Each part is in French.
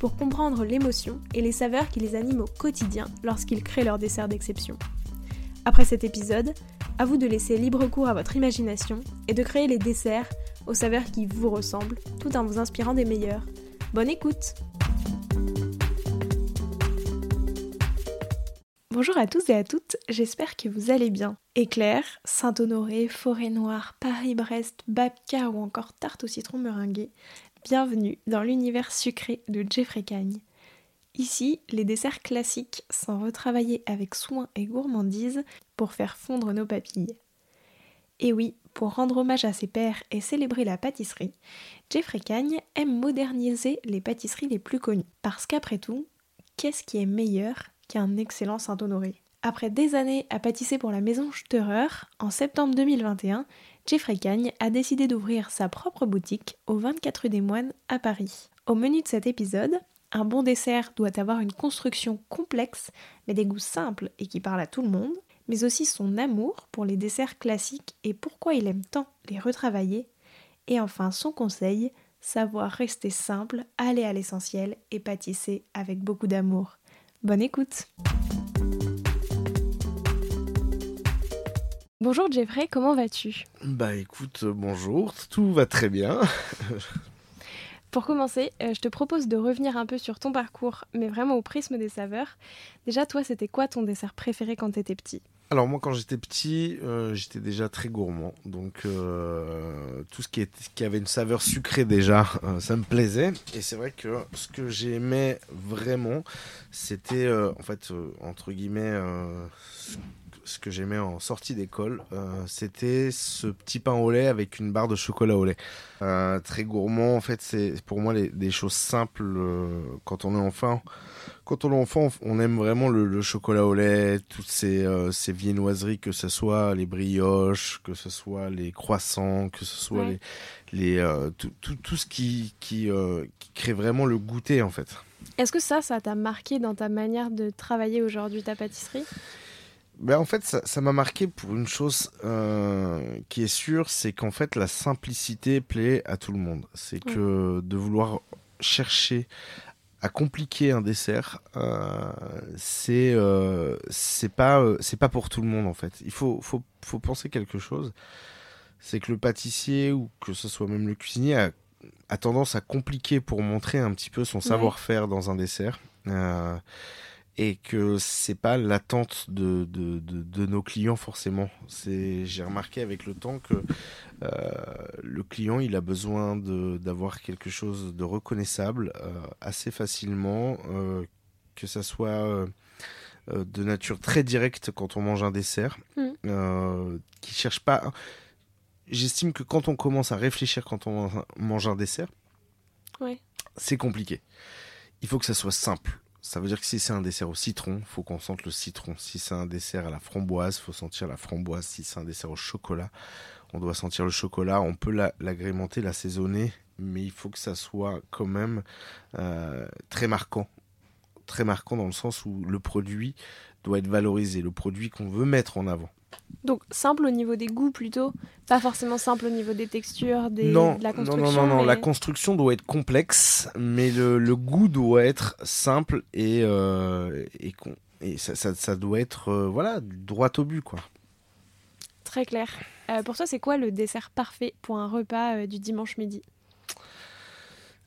pour comprendre l'émotion et les saveurs qui les animent au quotidien lorsqu'ils créent leurs desserts d'exception. Après cet épisode, à vous de laisser libre cours à votre imagination et de créer les desserts aux saveurs qui vous ressemblent tout en vous inspirant des meilleurs. Bonne écoute Bonjour à tous et à toutes, j'espère que vous allez bien. Éclair, Saint-Honoré, Forêt-Noire, Paris-Brest, Babka ou encore tarte au citron meringuée, bienvenue dans l'univers sucré de Jeffrey Cagne. Ici, les desserts classiques sont retravaillés avec soin et gourmandise pour faire fondre nos papilles. Et oui, pour rendre hommage à ses pères et célébrer la pâtisserie, Jeffrey Cagne aime moderniser les pâtisseries les plus connues. Parce qu'après tout, qu'est-ce qui est meilleur qu'un excellent Saint-Honoré? Après des années à pâtisser pour la maison Steurer, en septembre 2021, Jeffrey Cagne a décidé d'ouvrir sa propre boutique au 24 rue des Moines à Paris. Au menu de cet épisode, un bon dessert doit avoir une construction complexe mais des goûts simples et qui parlent à tout le monde, mais aussi son amour pour les desserts classiques et pourquoi il aime tant les retravailler, et enfin son conseil, savoir rester simple, aller à l'essentiel et pâtisser avec beaucoup d'amour. Bonne écoute Bonjour Jeffrey, comment vas-tu? Bah écoute, euh, bonjour, tout va très bien. Pour commencer, euh, je te propose de revenir un peu sur ton parcours, mais vraiment au prisme des saveurs. Déjà, toi, c'était quoi ton dessert préféré quand t'étais petit? Alors moi quand j'étais petit, euh, j'étais déjà très gourmand, donc euh, tout ce qui, qui avait une saveur sucrée déjà, euh, ça me plaisait. Et c'est vrai que ce que j'aimais vraiment, c'était en fait entre guillemets ce que j'aimais en sortie d'école, c'était ce petit pain au lait avec une barre de chocolat au lait. très gourmand en fait, c'est pour moi des choses simples quand on est enfant quand on est enfant, on aime vraiment le, chocolat au lait, toutes ces, euh, ces, viennoiseries, que ce soit les brioches, que ce soit les croissants, que ce soit les, les euh, tout, tout, tout, ce qui, qui, euh, qui, crée vraiment le goûter en fait. Est-ce que ça, ça t'a marqué dans ta manière de travailler aujourd'hui ta pâtisserie? Ben en fait, ça m'a marqué pour une chose qui est sûre, c'est qu'en fait, la simplicité plaît à tout le monde. C'est que de vouloir chercher à compliquer un dessert, euh, c'est euh, c'est pas euh, c'est pas pour tout le monde en fait. Il faut faut faut penser quelque chose, c'est que le pâtissier ou que ce soit même le cuisinier a, a tendance à compliquer pour montrer un petit peu son savoir-faire dans un dessert. Et que c'est pas l'attente de, de, de, nos clients forcément. C'est, j'ai remarqué avec le temps que euh, le client il a besoin d'avoir quelque chose de reconnaissable euh, assez facilement, euh, que ça soit de nature très directe quand on mange un dessert, mmh. qui cherche pas. J'estime que quand on commence à réfléchir quand on mange un dessert, c'est compliqué. Il faut que ça soit simple ça veut dire que si c'est un dessert au citron, faut qu'on sente le citron. Si c'est un dessert à la framboise, faut sentir la framboise. Si c'est un dessert au chocolat, on doit sentir le chocolat. On peut l'agrémenter, l'assaisonner, mais il faut que ça soit quand même euh, très marquant. Très marquant dans le sens où le produit doit être valorisé, le produit qu'on veut mettre en avant. Donc simple au niveau des goûts plutôt, pas forcément simple au niveau des textures, des, non, de la construction. Non, non, non, non. la construction doit être complexe, mais le, le goût doit être simple et, euh, et, et ça, ça, ça, doit être euh, voilà, droit au but. quoi. Très clair. Euh, pour toi, c'est quoi le dessert parfait pour un repas du dimanche midi?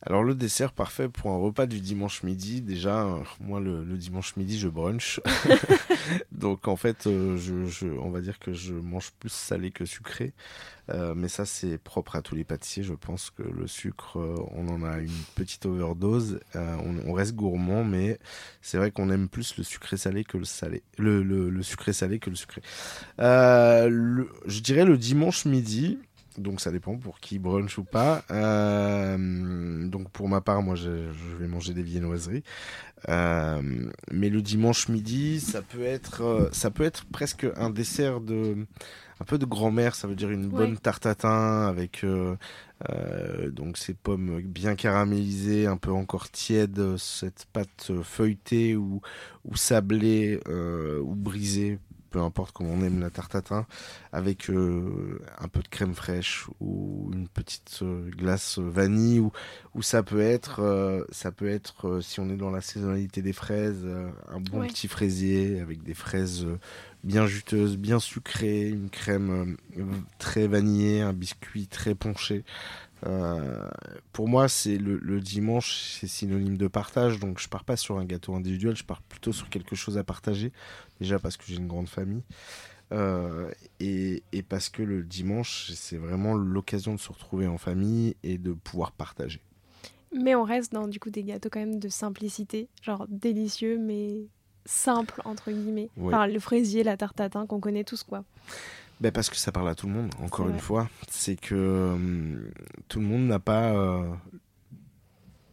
Alors le dessert parfait pour un repas du dimanche midi, déjà euh, moi le, dimanche midi je brunch, donc en fait euh, je, on va dire que je mange plus salé que sucré, euh, mais ça c'est propre à tous les pâtissiers. Je pense que le sucre on en a une petite overdose, on, reste gourmand, mais c'est vrai qu'on aime plus le sucré salé que le salé, le, le, sucré salé que le sucré. je dirais le dimanche midi. Donc ça dépend pour qui brunch ou pas. Euh, donc pour ma part, moi je, vais manger des viennoiseries. Euh, mais le dimanche midi, ça peut être, euh, ça peut être presque un dessert de, un peu de grand-mère. Ça veut dire une bonne tarte à thym avec donc ces pommes bien caramélisées, un peu encore tièdes, cette pâte feuilletée ou, ou sablée ou brisée peu importe comment on aime la tarte à thym, avec euh, un peu de crème fraîche ou une petite euh, glace vanille, ou, ou ça peut être, euh, ça peut être si on est dans la saisonnalité des fraises, un bon petit fraisier avec des fraises bien juteuses, bien sucrées, une crème très vanillée, un biscuit très ponché. Euh, pour moi, c'est le, dimanche, c'est synonyme de partage. Donc, je pars pas sur un gâteau individuel, je pars plutôt sur quelque chose à partager. Déjà parce que j'ai une grande famille. Euh, et, parce que le dimanche, c'est vraiment l'occasion de se retrouver en famille et de pouvoir partager. Mais on reste dans du coup des gâteaux quand même de simplicité, genre délicieux mais simple entre guillemets. Enfin, le fraisier, la tarte tatin qu'on connaît tous quoi. Ben parce que ça parle à tout le monde, encore une fois. C'est que euh, tout le monde n'a pas euh,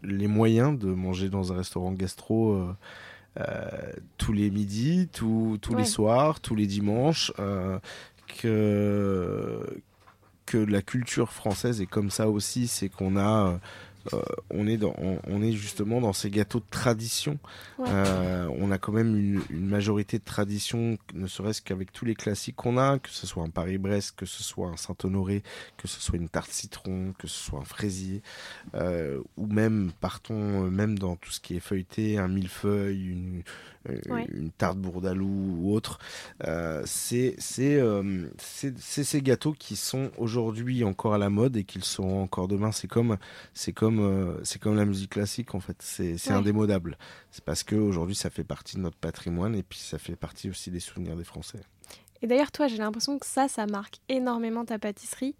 les moyens de manger dans un restaurant gastro euh, tous les midis, tous les soirs, tous les dimanches. que, que la culture française est comme ça aussi, c'est qu'on a euh, on, est dans, on, est justement dans ces gâteaux de tradition. Euh, on a quand même une, majorité de tradition, ne serait-ce qu'avec tous les classiques qu'on a, que ce soit un Paris-Brest, que ce soit un Saint-Honoré, que ce soit une tarte citron, que ce soit un fraisier, euh, ou même, partons même dans tout ce qui est feuilleté, un millefeuille, une, une tarte bourdalou ou autre. c'est ces gâteaux qui sont aujourd'hui encore à la mode et qu'ils seront encore demain. C'est comme, c'est comme euh, c'est comme la musique classique en fait. C'est indémodable. C'est parce que aujourd'hui ça fait partie de notre patrimoine et puis ça fait partie aussi des souvenirs des Français. Et d'ailleurs toi j'ai l'impression que ça ça marque énormément ta pâtisserie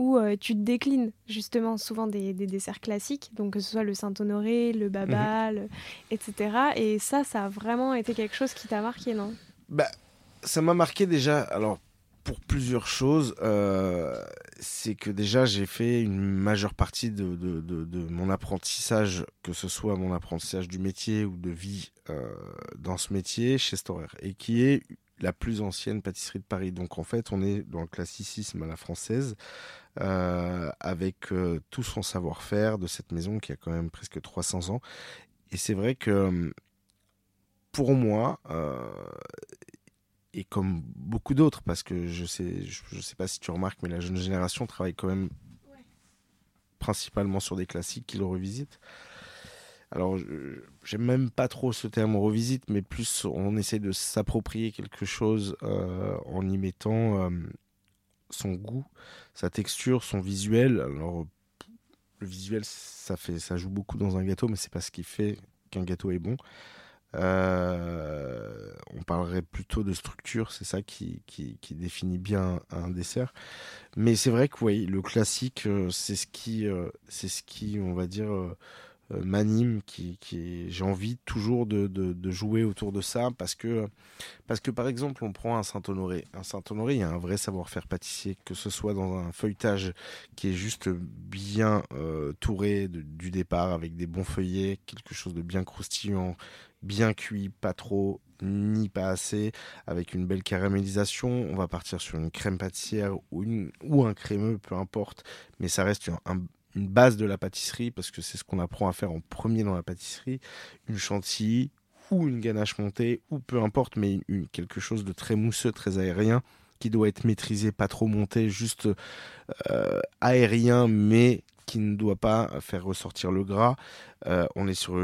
où euh, tu te déclines justement souvent des, desserts classiques, donc que ce soit le Saint-Honoré, le Babal, mhm. etc. Et ça ça a vraiment été quelque chose qui t'a marqué non? Bah ça m'a marqué déjà. Alors pour plusieurs choses. Euh, c'est que déjà j'ai fait une majeure partie de, mon apprentissage, que ce soit mon apprentissage du métier ou de vie euh, dans ce métier chez Storer, et qui est la plus ancienne pâtisserie de Paris. Donc en fait, on est dans le classicisme à la française, euh, avec tout son savoir-faire de cette maison qui a quand même presque 300 ans. Et c'est vrai que pour moi, et comme beaucoup d'autres, parce que je sais, je, sais pas si tu remarques, mais la jeune génération travaille quand même principalement sur des classiques qu'ils revisitent. Alors, j'aime même pas trop ce terme revisite, mais plus on essaie de s'approprier quelque chose euh, en y mettant euh, son goût, sa texture, son visuel. Alors, le visuel, ça fait, ça joue beaucoup dans un gâteau, mais c'est pas ce qui fait qu'un gâteau est bon. Euh, on parlerait plutôt de structure, c'est ça qui, qui, définit bien un dessert. Mais c'est vrai que oui, le classique, c'est ce qui, on va dire, m'anime, qui, qui j'ai envie toujours de, de, jouer autour de ça parce que, parce que par exemple, on prend un Saint-Honoré. Un Saint-Honoré, il y a un vrai savoir-faire pâtissier, que ce soit dans un feuilletage qui est juste bien touré du départ avec des bons feuillets, quelque chose de bien croustillant, bien cuit, pas trop, ni pas assez, avec une belle caramélisation. On va partir sur une crème pâtissière ou, une, ou un crémeux, peu importe, mais ça reste une base de la pâtisserie parce que c'est ce qu'on apprend à faire en premier dans la pâtisserie. Une chantilly ou une ganache montée ou peu importe, mais quelque chose de très mousseux, très aérien qui doit être maîtrisé, pas trop monté, juste euh, aérien, mais qui ne doit pas faire ressortir le gras. Euh, on est sur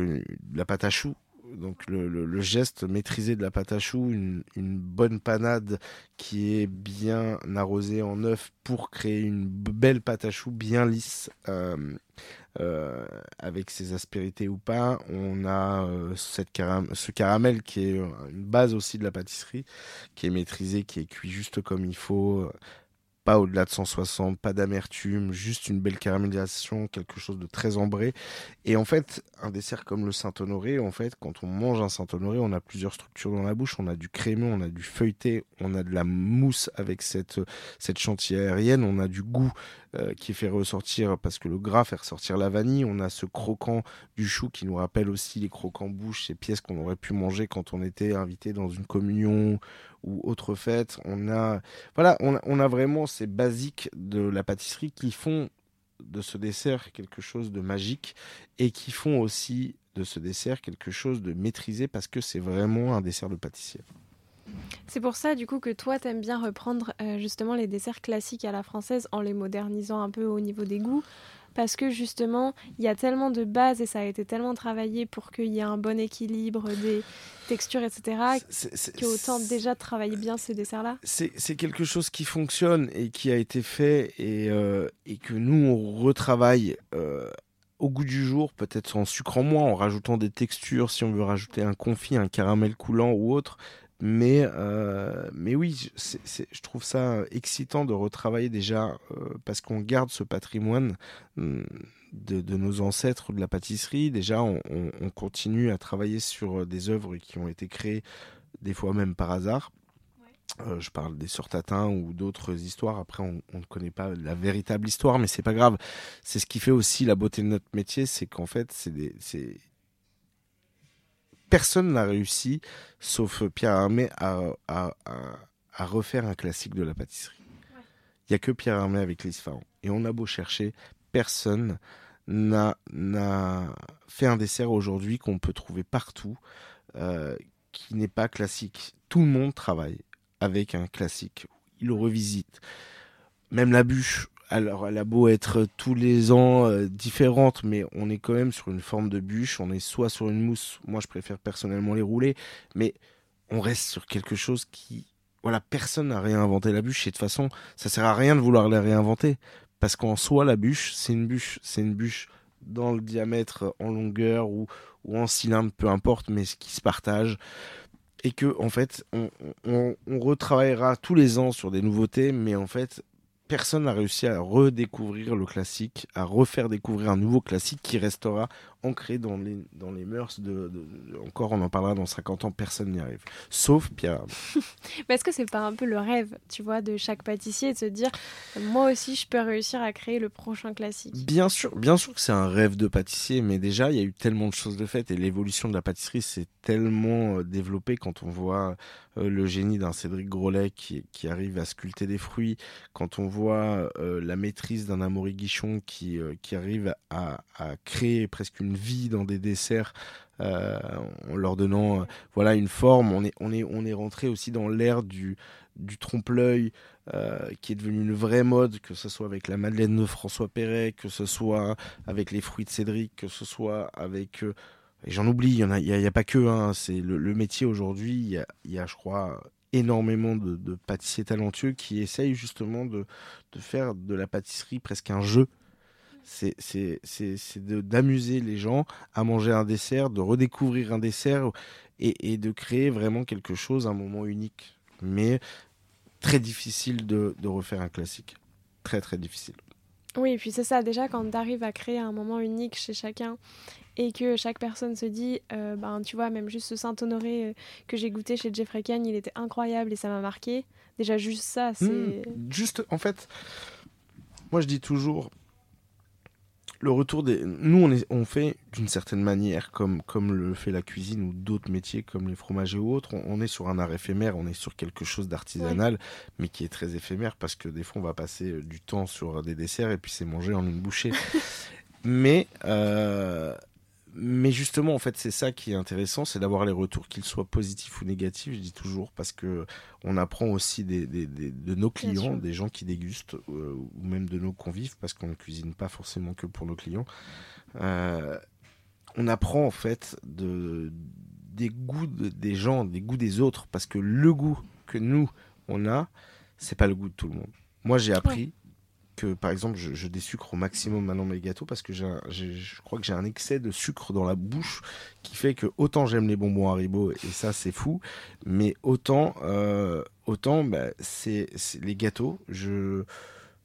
la pâte à choux donc le, geste maîtrisé de la pâte à choux, une, bonne panade qui est bien arrosée en œuf pour créer une belle pâte à choux bien lisse. Euh, euh, avec ses aspérités ou pas, on a euh, ce caramel qui est une base aussi de la pâtisserie, qui est maîtrisé, qui est cuit juste comme il faut, pas au-delà de 160, pas d'amertume, juste une belle caramélisation, quelque chose de très ambré. Et en fait, un dessert comme le Saint-Honoré, en fait, quand on mange un Saint-Honoré, on a plusieurs structures dans la bouche. On a du crémeux, on a du feuilleté, on a de la mousse avec cette, cette chantilly aérienne, on a du goût euh, qui fait ressortir, parce que le gras fait ressortir la vanille, on a ce croquant du chou qui nous rappelle aussi les croquants bouche, ces pièces qu'on aurait pu manger quand on était invité dans une communion ou autre fête. On a, voilà, on, a vraiment ces basiques de la pâtisserie qui font de ce dessert quelque chose de magique et qui font aussi de ce dessert quelque chose de maîtrisé parce que c'est vraiment un dessert de pâtissier. C'est pour ça, du coup, que toi, t'aimes bien reprendre euh, justement les desserts classiques à la française en les modernisant un peu au niveau des goûts parce que justement, il y a tellement de bases et ça a été tellement travaillé pour qu'il y ait un bon équilibre des textures, etc., qu'autant déjà travailler bien ces desserts-là. C'est quelque chose qui fonctionne et qui a été fait et, euh, et que nous, on retravaille. Euh, au goût du jour, peut-être en sucrant moins, en rajoutant des textures, si on veut rajouter un confit, un caramel coulant ou autre, mais, euh, mais oui, je trouve ça excitant de retravailler déjà euh, parce qu'on garde ce patrimoine hum, de, de, nos ancêtres de la pâtisserie. Déjà, on, on, continue à travailler sur euh, des œuvres qui ont été créées des fois même par hasard. Euh, je parle des surtatins ou d'autres histoires. Après, on, on, ne connaît pas la véritable histoire, mais c'est pas grave. C'est ce qui fait aussi la beauté de notre métier, c'est qu'en fait, c'est personne n'a réussi, sauf Pierre Armé, à, refaire un classique de la pâtisserie. Il n'y a que Pierre Armé avec l'Isfahan. Et on a beau chercher, personne n'a fait un dessert aujourd'hui qu'on peut trouver partout, euh, qui n'est pas classique. Tout le monde travaille avec un classique. Il le revisite. Même la bûche, alors, elle a beau être tous les ans euh, différente, mais on est quand même sur une forme de bûche. On est soit sur une mousse, moi je préfère personnellement les rouler, mais on reste sur quelque chose qui. Voilà, personne n'a réinventé la bûche et de toute façon, ça sert à rien de vouloir la réinventer. Parce qu'en soi, la bûche, c'est une bûche. C'est une bûche dans le diamètre, en longueur ou, ou en cylindre, peu importe, mais ce qui se partage et que en fait on, retravaillera tous les ans sur des nouveautés, mais en fait personne n'a réussi à redécouvrir le classique, à refaire découvrir un nouveau classique qui restera ancré dans les, dans les mœurs de, Encore, on en parlera dans 50 ans, personne n'y arrive. Sauf Pierre. Mais est-ce que c'est pas un peu le rêve, tu vois, de chaque pâtissier de se dire, moi aussi, je peux réussir à créer le prochain classique? Bien sûr, bien sûr que c'est un rêve de pâtissier, mais déjà, il y a eu tellement de choses de faites et l'évolution de la pâtisserie s'est tellement euh, développée quand on voit euh, le génie d'un Cédric Grolet qui, qui, arrive à sculpter des fruits, quand on voit euh, la maîtrise d'un Amaury Guichon qui, qui arrive à, à créer presque une vie dans des desserts euh, en leur donnant euh, voilà une forme. On est on est on est rentré aussi dans l'ère du du trompe-l'œil euh, qui est devenu une vraie mode, que ce soit avec la Madeleine de François Perret, que ce soit avec les fruits de Cédric, que ce soit avec j'en oublie, il y en a, y, a, pas que hein, c'est le, métier aujourd'hui. Il y a, y a, je crois, énormément de, de, pâtissiers talentueux qui essayent justement de, de faire de la pâtisserie presque un jeu c'est d'amuser les gens à manger un dessert, de redécouvrir un dessert et, de créer vraiment quelque chose, un moment unique. Mais très difficile de, refaire un classique. Très très difficile. Oui, et puis c'est ça, déjà quand tu arrives à créer un moment unique chez chacun et que chaque personne se dit, euh, ben tu vois, même juste ce Saint-Honoré euh, que j'ai goûté chez Jeffrey Kahn, il était incroyable et ça m'a marqué. Déjà juste ça, c'est... Hmm, juste, en fait, moi je dis toujours, le retour des. Nous, on, est, on fait d'une certaine manière, comme, comme le fait la cuisine ou d'autres métiers comme les fromagers ou autres, on, est sur un art éphémère, on est sur quelque chose d'artisanal, mais qui est très éphémère parce que des fois, on va passer euh, du temps sur des desserts et puis c'est mangé en une bouchée. mais euh, mais justement, en fait, c'est ça qui est intéressant, c'est d'avoir les retours, qu'ils soient positifs ou négatifs, je dis toujours, parce que on apprend aussi des, de nos clients, des gens qui dégustent, euh, ou même de nos convives, parce qu'on ne cuisine pas forcément que pour nos clients. Euh, on apprend en fait de, des goûts des gens, des goûts des autres, parce que le goût que nous on a, c'est pas le goût de tout le monde. Moi, j'ai appris que par exemple je, je désucre au maximum maintenant mes gâteaux parce que je crois que j'ai un excès de sucre dans la bouche qui fait que autant j'aime les bonbons Haribo et ça c'est fou, mais autant euh, autant bah, c'est, les gâteaux je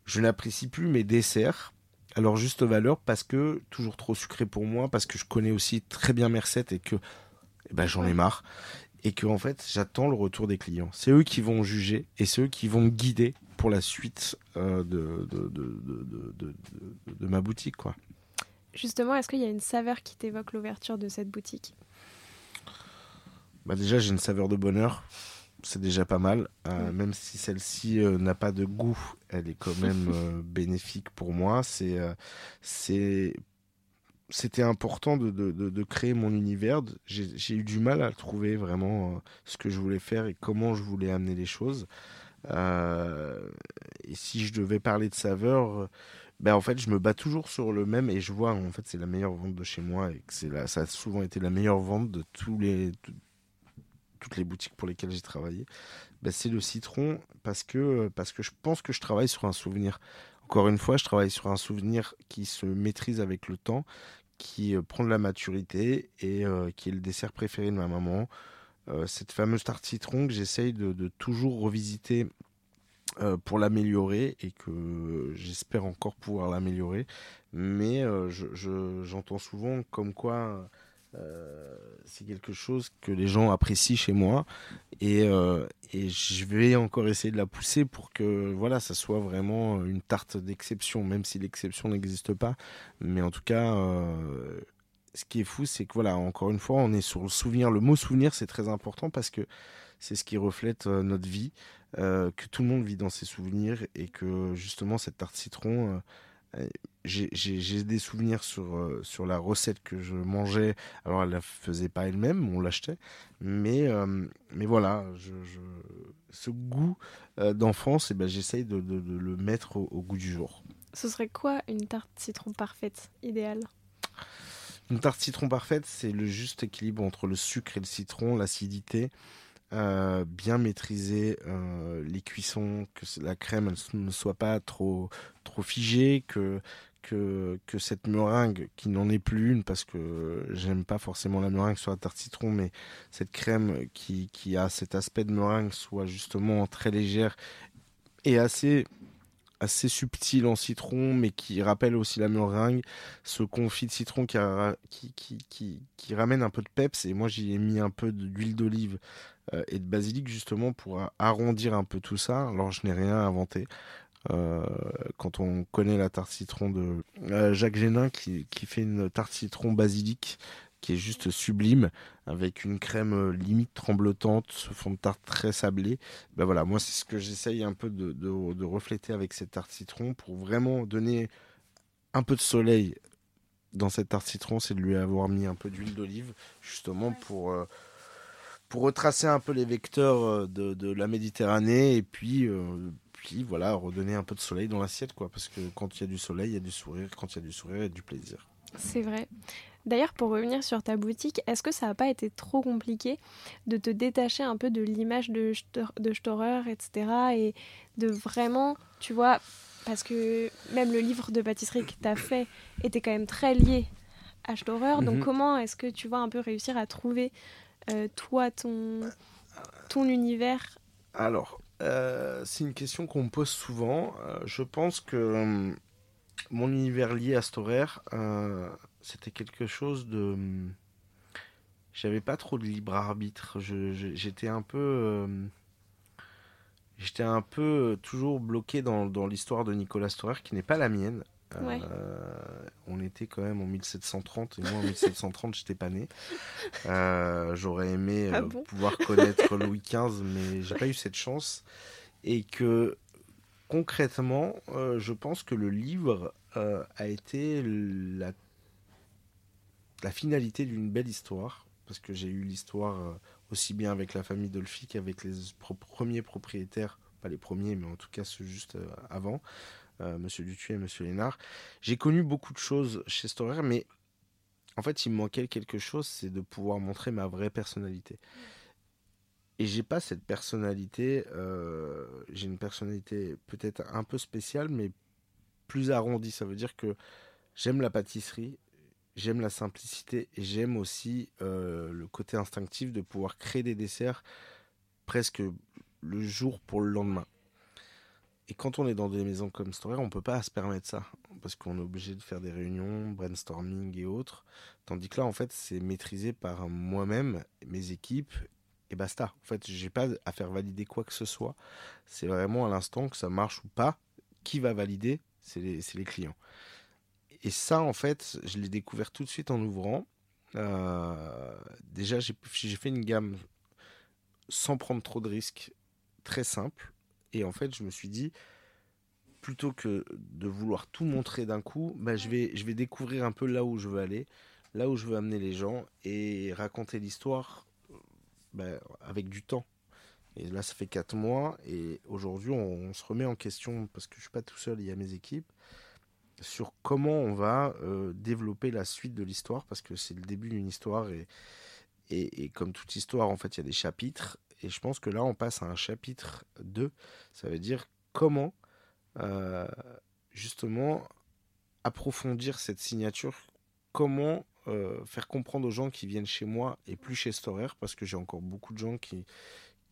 je n'apprécie plus mes desserts à leur juste valeur parce que toujours trop sucré pour moi parce que je connais aussi très bien mes recettes et que eh ben, j'en ai marre et que en fait j'attends le retour des clients. C'est eux qui vont juger et c'est eux qui vont me guider pour la suite euh, de, de, de, ma boutique. Quoi. Justement, est-ce qu'il y a une saveur qui t'évoque l'ouverture de cette boutique? Bah Déjà, j'ai une saveur de bonheur. C'est déjà pas mal. Euh, même si celle-ci euh, n'a pas de goût, elle est quand même bénéfique pour moi. C'est c'est c'était important de, de, de, créer mon univers. J'ai eu du mal à trouver vraiment ce que je voulais faire et comment je voulais amener les choses. Euh, et si je devais parler de saveur, ben en fait, je me bats toujours sur le même et je vois, en fait, c'est la meilleure vente de chez moi et que c'est là, ça a souvent été la meilleure vente de les, toutes les boutiques pour lesquelles j'ai travaillé. Ben, c'est le citron parce que, parce que je pense que je travaille sur un souvenir. Encore une fois, je travaille sur un souvenir qui se maîtrise avec le temps, qui euh, prend de la maturité et euh, qui est le dessert préféré de ma maman. Euh, cette fameuse tarte citron que j'essaye de, toujours revisiter euh, pour l'améliorer et que j'espère encore pouvoir l'améliorer. Mais euh, j'entends souvent comme quoi c'est quelque chose que les gens apprécient chez moi et, je vais encore essayer de la pousser pour que voilà ça soit vraiment une tarte d'exception même si l'exception n'existe pas mais en tout cas ce qui est fou, c'est que voilà, encore une fois, on est sur le souvenir. Le mot souvenir, c'est très important parce que c'est ce qui reflète euh, notre vie, euh, que tout le monde vit dans ses souvenirs et que justement cette tarte citron, euh, j'ai des souvenirs sur sur la recette que je mangeais. Alors elle la faisait pas elle-même, on l'achetait, mais mais voilà, ce goût d'enfance, eh ben j'essaye de, de, le mettre au goût du jour. Ce serait quoi une tarte citron parfaite, idéale? Une tarte citron parfaite, c'est le juste équilibre entre le sucre et le citron, l'acidité, euh, bien maîtriser euh, les cuissons, que la crème ne soit pas trop trop figée, que que, que cette meringue, qui n'en est plus une parce que j'aime pas forcément la meringue sur la tarte citron, mais cette crème qui, qui a cet aspect de meringue soit justement très légère et assez assez subtil en citron, mais qui rappelle aussi la meringue. Ce confit de citron qui, ramène un peu de peps. Et moi, j'y ai mis un peu d'huile d'olive euh, et de basilic justement pour arrondir un peu tout ça. Alors, je n'ai rien inventé. Euh, quand on connaît la tarte citron de euh, Jacques Génin qui, qui fait une tarte citron basilic qui est juste sublime, avec une crème euh, limite tremblotante, ce fond de tarte très sablé. Ben voilà, moi c'est ce que j'essaye un peu de, de, refléter avec cette tarte citron pour vraiment donner un peu de soleil dans cette tarte citron, c'est de lui avoir mis un peu d'huile d'olive, justement pour, euh, pour retracer un peu les vecteurs euh, de, de la Méditerranée et puis, puis voilà, redonner un peu de soleil dans l'assiette, quoi. Parce que quand il y a du soleil, il y a du sourire, quand il y a du sourire, il y a du plaisir. C'est vrai. D'ailleurs, pour revenir sur ta boutique, est-ce que ça n'a pas été trop compliqué de te détacher un peu de l'image de, de Storer, etc. Et de vraiment, tu vois, parce que même le livre de pâtisserie que tu as fait était quand même très lié à Storer. Donc, mhm. comment est-ce que tu vas un peu réussir à trouver, euh, toi, ton, ton univers? Alors, euh, c'est une question qu'on me pose souvent. Euh, je pense que hum, mon univers lié à Storer c'était quelque chose de. J'avais pas trop de libre arbitre. J'étais un peu. Euh, j'étais un peu euh, toujours bloqué dans, dans l'histoire de Nicolas Storer, qui n'est pas la mienne. Euh, on était quand même en 1730 et moi en 1730 j'étais pas né. J'aurais aimé ah pouvoir connaître Louis XV, mais j'ai pas eu cette chance. Et que concrètement, je pense que le livre a été la finalité d'une belle histoire, parce que j'ai eu l'histoire euh, aussi bien avec la famille Dolphy qu'avec les premiers propriétaires, pas les premiers, mais en tout cas ceux juste euh, avant, euh, Monsieur Dutuy et Monsieur Lénard. J'ai connu beaucoup de choses chez Storer, mais en fait, il me manquait quelque chose, c'est de pouvoir montrer ma vraie personnalité. Et j'ai pas cette personnalité, j'ai une personnalité peut-être un peu spéciale, mais plus arrondi. Ça veut dire que j'aime la pâtisserie, j'aime la simplicité et j'aime aussi euh, le côté instinctif de pouvoir créer des desserts presque le jour pour le lendemain. Et quand on est dans des maisons comme Storer, on peut pas se permettre ça parce qu'on est obligé de faire des réunions, brainstorming et autres. Tandis que là, en fait, c'est maîtrisé par moi-même, mes équipes et basta. En fait, j'ai pas à faire valider quoi que ce soit. C'est vraiment à l'instant que ça marche ou pas. Qui va valider C'est les, clients. Et ça, en fait, je l'ai découvert tout de suite en ouvrant. Euh, déjà, j'ai fait une gamme sans prendre trop de risques, très simple. Et en fait, je me suis dit, plutôt que de vouloir tout montrer d'un coup, bah, je, vais, je vais découvrir un peu là où je veux aller, là où je veux amener les gens et raconter l'histoire bah, avec du temps. Et là, ça fait 4 mois et aujourd'hui, on, se remet en question parce que je suis pas tout seul, il y a mes équipes sur comment on va euh, développer la suite de l'histoire parce que c'est le début d'une histoire et, et, comme toute histoire, en fait, il y a des chapitres et je pense que là, on passe à un chapitre 2. Ça veut dire comment euh, justement approfondir cette signature, comment euh, faire comprendre aux gens qui viennent chez moi et plus chez Storer, parce que j'ai encore beaucoup de gens qui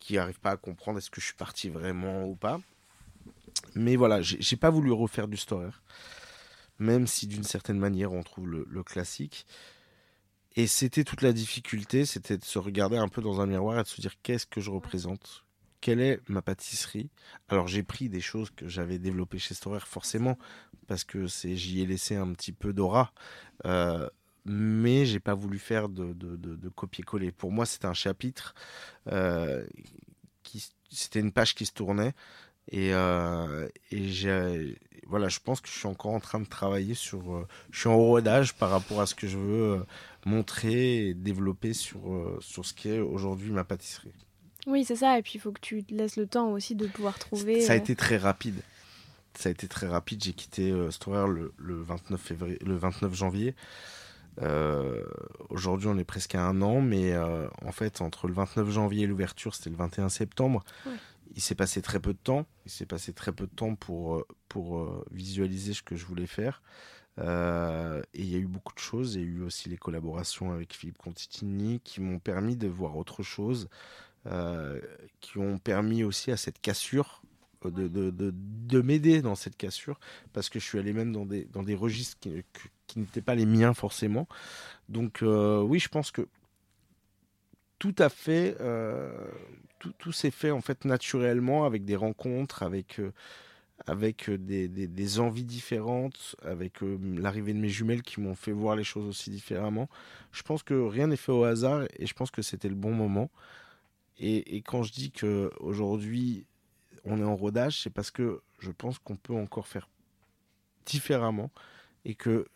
qui n'arrivent pas à comprendre est-ce que je suis parti vraiment ou pas. Mais voilà, j'ai pas voulu refaire du Storer, même si d'une certaine manière on trouve le, classique. Et c'était toute la difficulté, c'était de se regarder un peu dans un miroir et de se dire qu'est-ce que je représente, quelle est ma pâtisserie? Alors j'ai pris des choses que j'avais développées chez Storer forcément parce que j'y ai laissé un petit peu d'aura. Euh, mais j'ai pas voulu faire de, de, copier-coller. Pour moi, c'était un chapitre euh, qui c'était une page qui se tournait et, euh, et j'ai voilà, je pense que je suis encore en train de travailler sur. Euh, je suis en rodage par rapport à ce que je veux euh, montrer et développer sur sur ce qui est aujourd'hui ma pâtisserie. Oui, c'est ça. Et puis il faut que tu te laisses le temps aussi de pouvoir trouver. Ça a été très rapide. Ça a été très rapide. J'ai quitté Storer le, le 29 février, le 29 janvier. Euh, aujourd'hui, on est presque à un an, mais euh, en fait, entre le 29 janvier et l'ouverture, c'était le 21 septembre. Il s'est passé très peu de temps. Il s'est passé très peu de temps pour, euh, pour visualiser ce que je voulais faire. et il y a eu beaucoup de choses. Il y a eu aussi les collaborations avec Philippe Contitini qui m'ont permis de voir autre chose, qui ont permis aussi à cette cassure de, de, de, de m'aider dans cette cassure, parce que je suis allé même dans des, dans des registres qui, qui n'étaient pas les miens forcément. Donc euh, oui, je pense que tout à fait, euh, tout, s'est fait en fait naturellement avec des rencontres, avec euh, avec des, des, envies différentes, avec l'arrivée de mes jumelles qui m'ont fait voir les choses aussi différemment. Je pense que rien n'est fait au hasard et je pense que c'était le bon moment. Et, et quand je dis que aujourd'hui on est en rodage, c'est parce que je pense qu'on peut encore faire différemment et que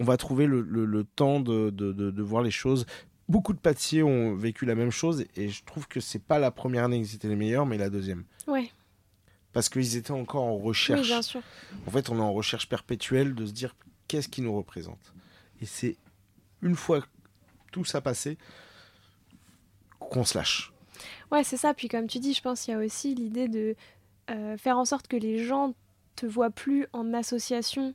on va trouver le, temps de, voir les choses. Beaucoup de pâtissiers ont vécu la même chose et je trouve que c'est pas la première année qui étaient les meilleurs, mais la deuxième. Ouais. Parce qu'ils étaient encore en recherche. Oui, bien sûr. En fait, on est en recherche perpétuelle de se dire qu'est-ce qui nous représente. Et c'est une fois tout ça passé qu'on se lâche. Ouais, c'est ça. Puis comme tu dis, je pense qu'il y a aussi l'idée de euh, faire en sorte que les gens te voient plus en association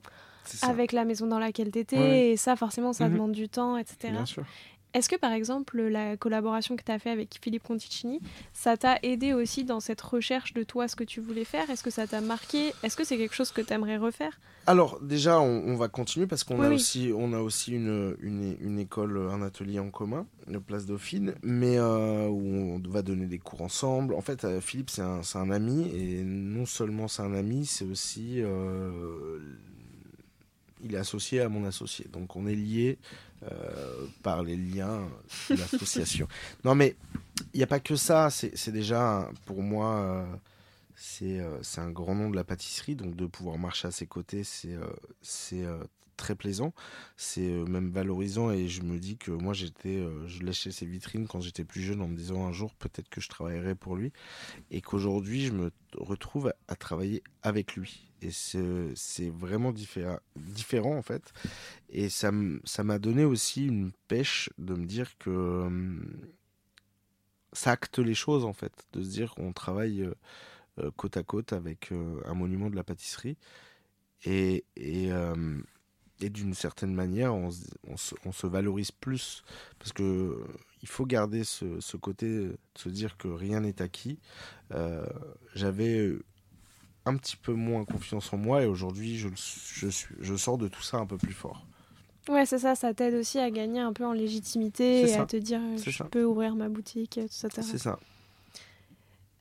avec la maison dans laquelle tu étais. Et ça, forcément, ça mhm. demande du temps, etc. Bien sûr. Est-ce que par exemple la collaboration que tu as fait avec Philippe Conticini, ça t'a aidé aussi dans cette recherche de toi ce que tu voulais faire? Est-ce que ça t'a marqué? Est-ce que c'est quelque chose que tu aimerais refaire? Alors déjà on, va continuer parce qu'on a, aussi, on a aussi une, une, école, un atelier en commun, le Place Dauphine, mais euh, où on va donner des cours ensemble. En fait euh, Philippe c'est un, un, ami et non seulement c'est un ami, c'est aussi... Euh, il est associé à mon associé. Donc on est lié par les liens de l'association. non mais il n'y a pas que ça, c'est déjà pour moi, euh, euh, c'est un grand nom de la pâtisserie, donc de pouvoir marcher à ses côtés, c'est très plaisant, c'est même valorisant. Et je me dis que moi j'étais, je léchais ses vitrines quand j'étais plus jeune en me disant un jour peut-être que je travaillerai pour lui. Et qu'aujourd'hui je me retrouve à travailler avec lui et c'est vraiment différent, en fait. Et ça m'a donné aussi une pêche de me dire que hum, ça acte les choses en fait, de se dire qu'on travaille euh, euh, côte à côte avec euh, un monument de la pâtisserie et, et, et d'une certaine manière, on, on, se, valorise plus parce que il faut garder ce, ce, côté de se dire que rien n'est acquis. J'avais un petit peu moins confiance en moi et aujourd'hui, je, je, suis, je sors de tout ça un peu plus fort. Ouais, c'est ça, ça t'aide aussi à gagner un peu en légitimité et à te dire je peux ouvrir ma boutique, etc. C'est ça.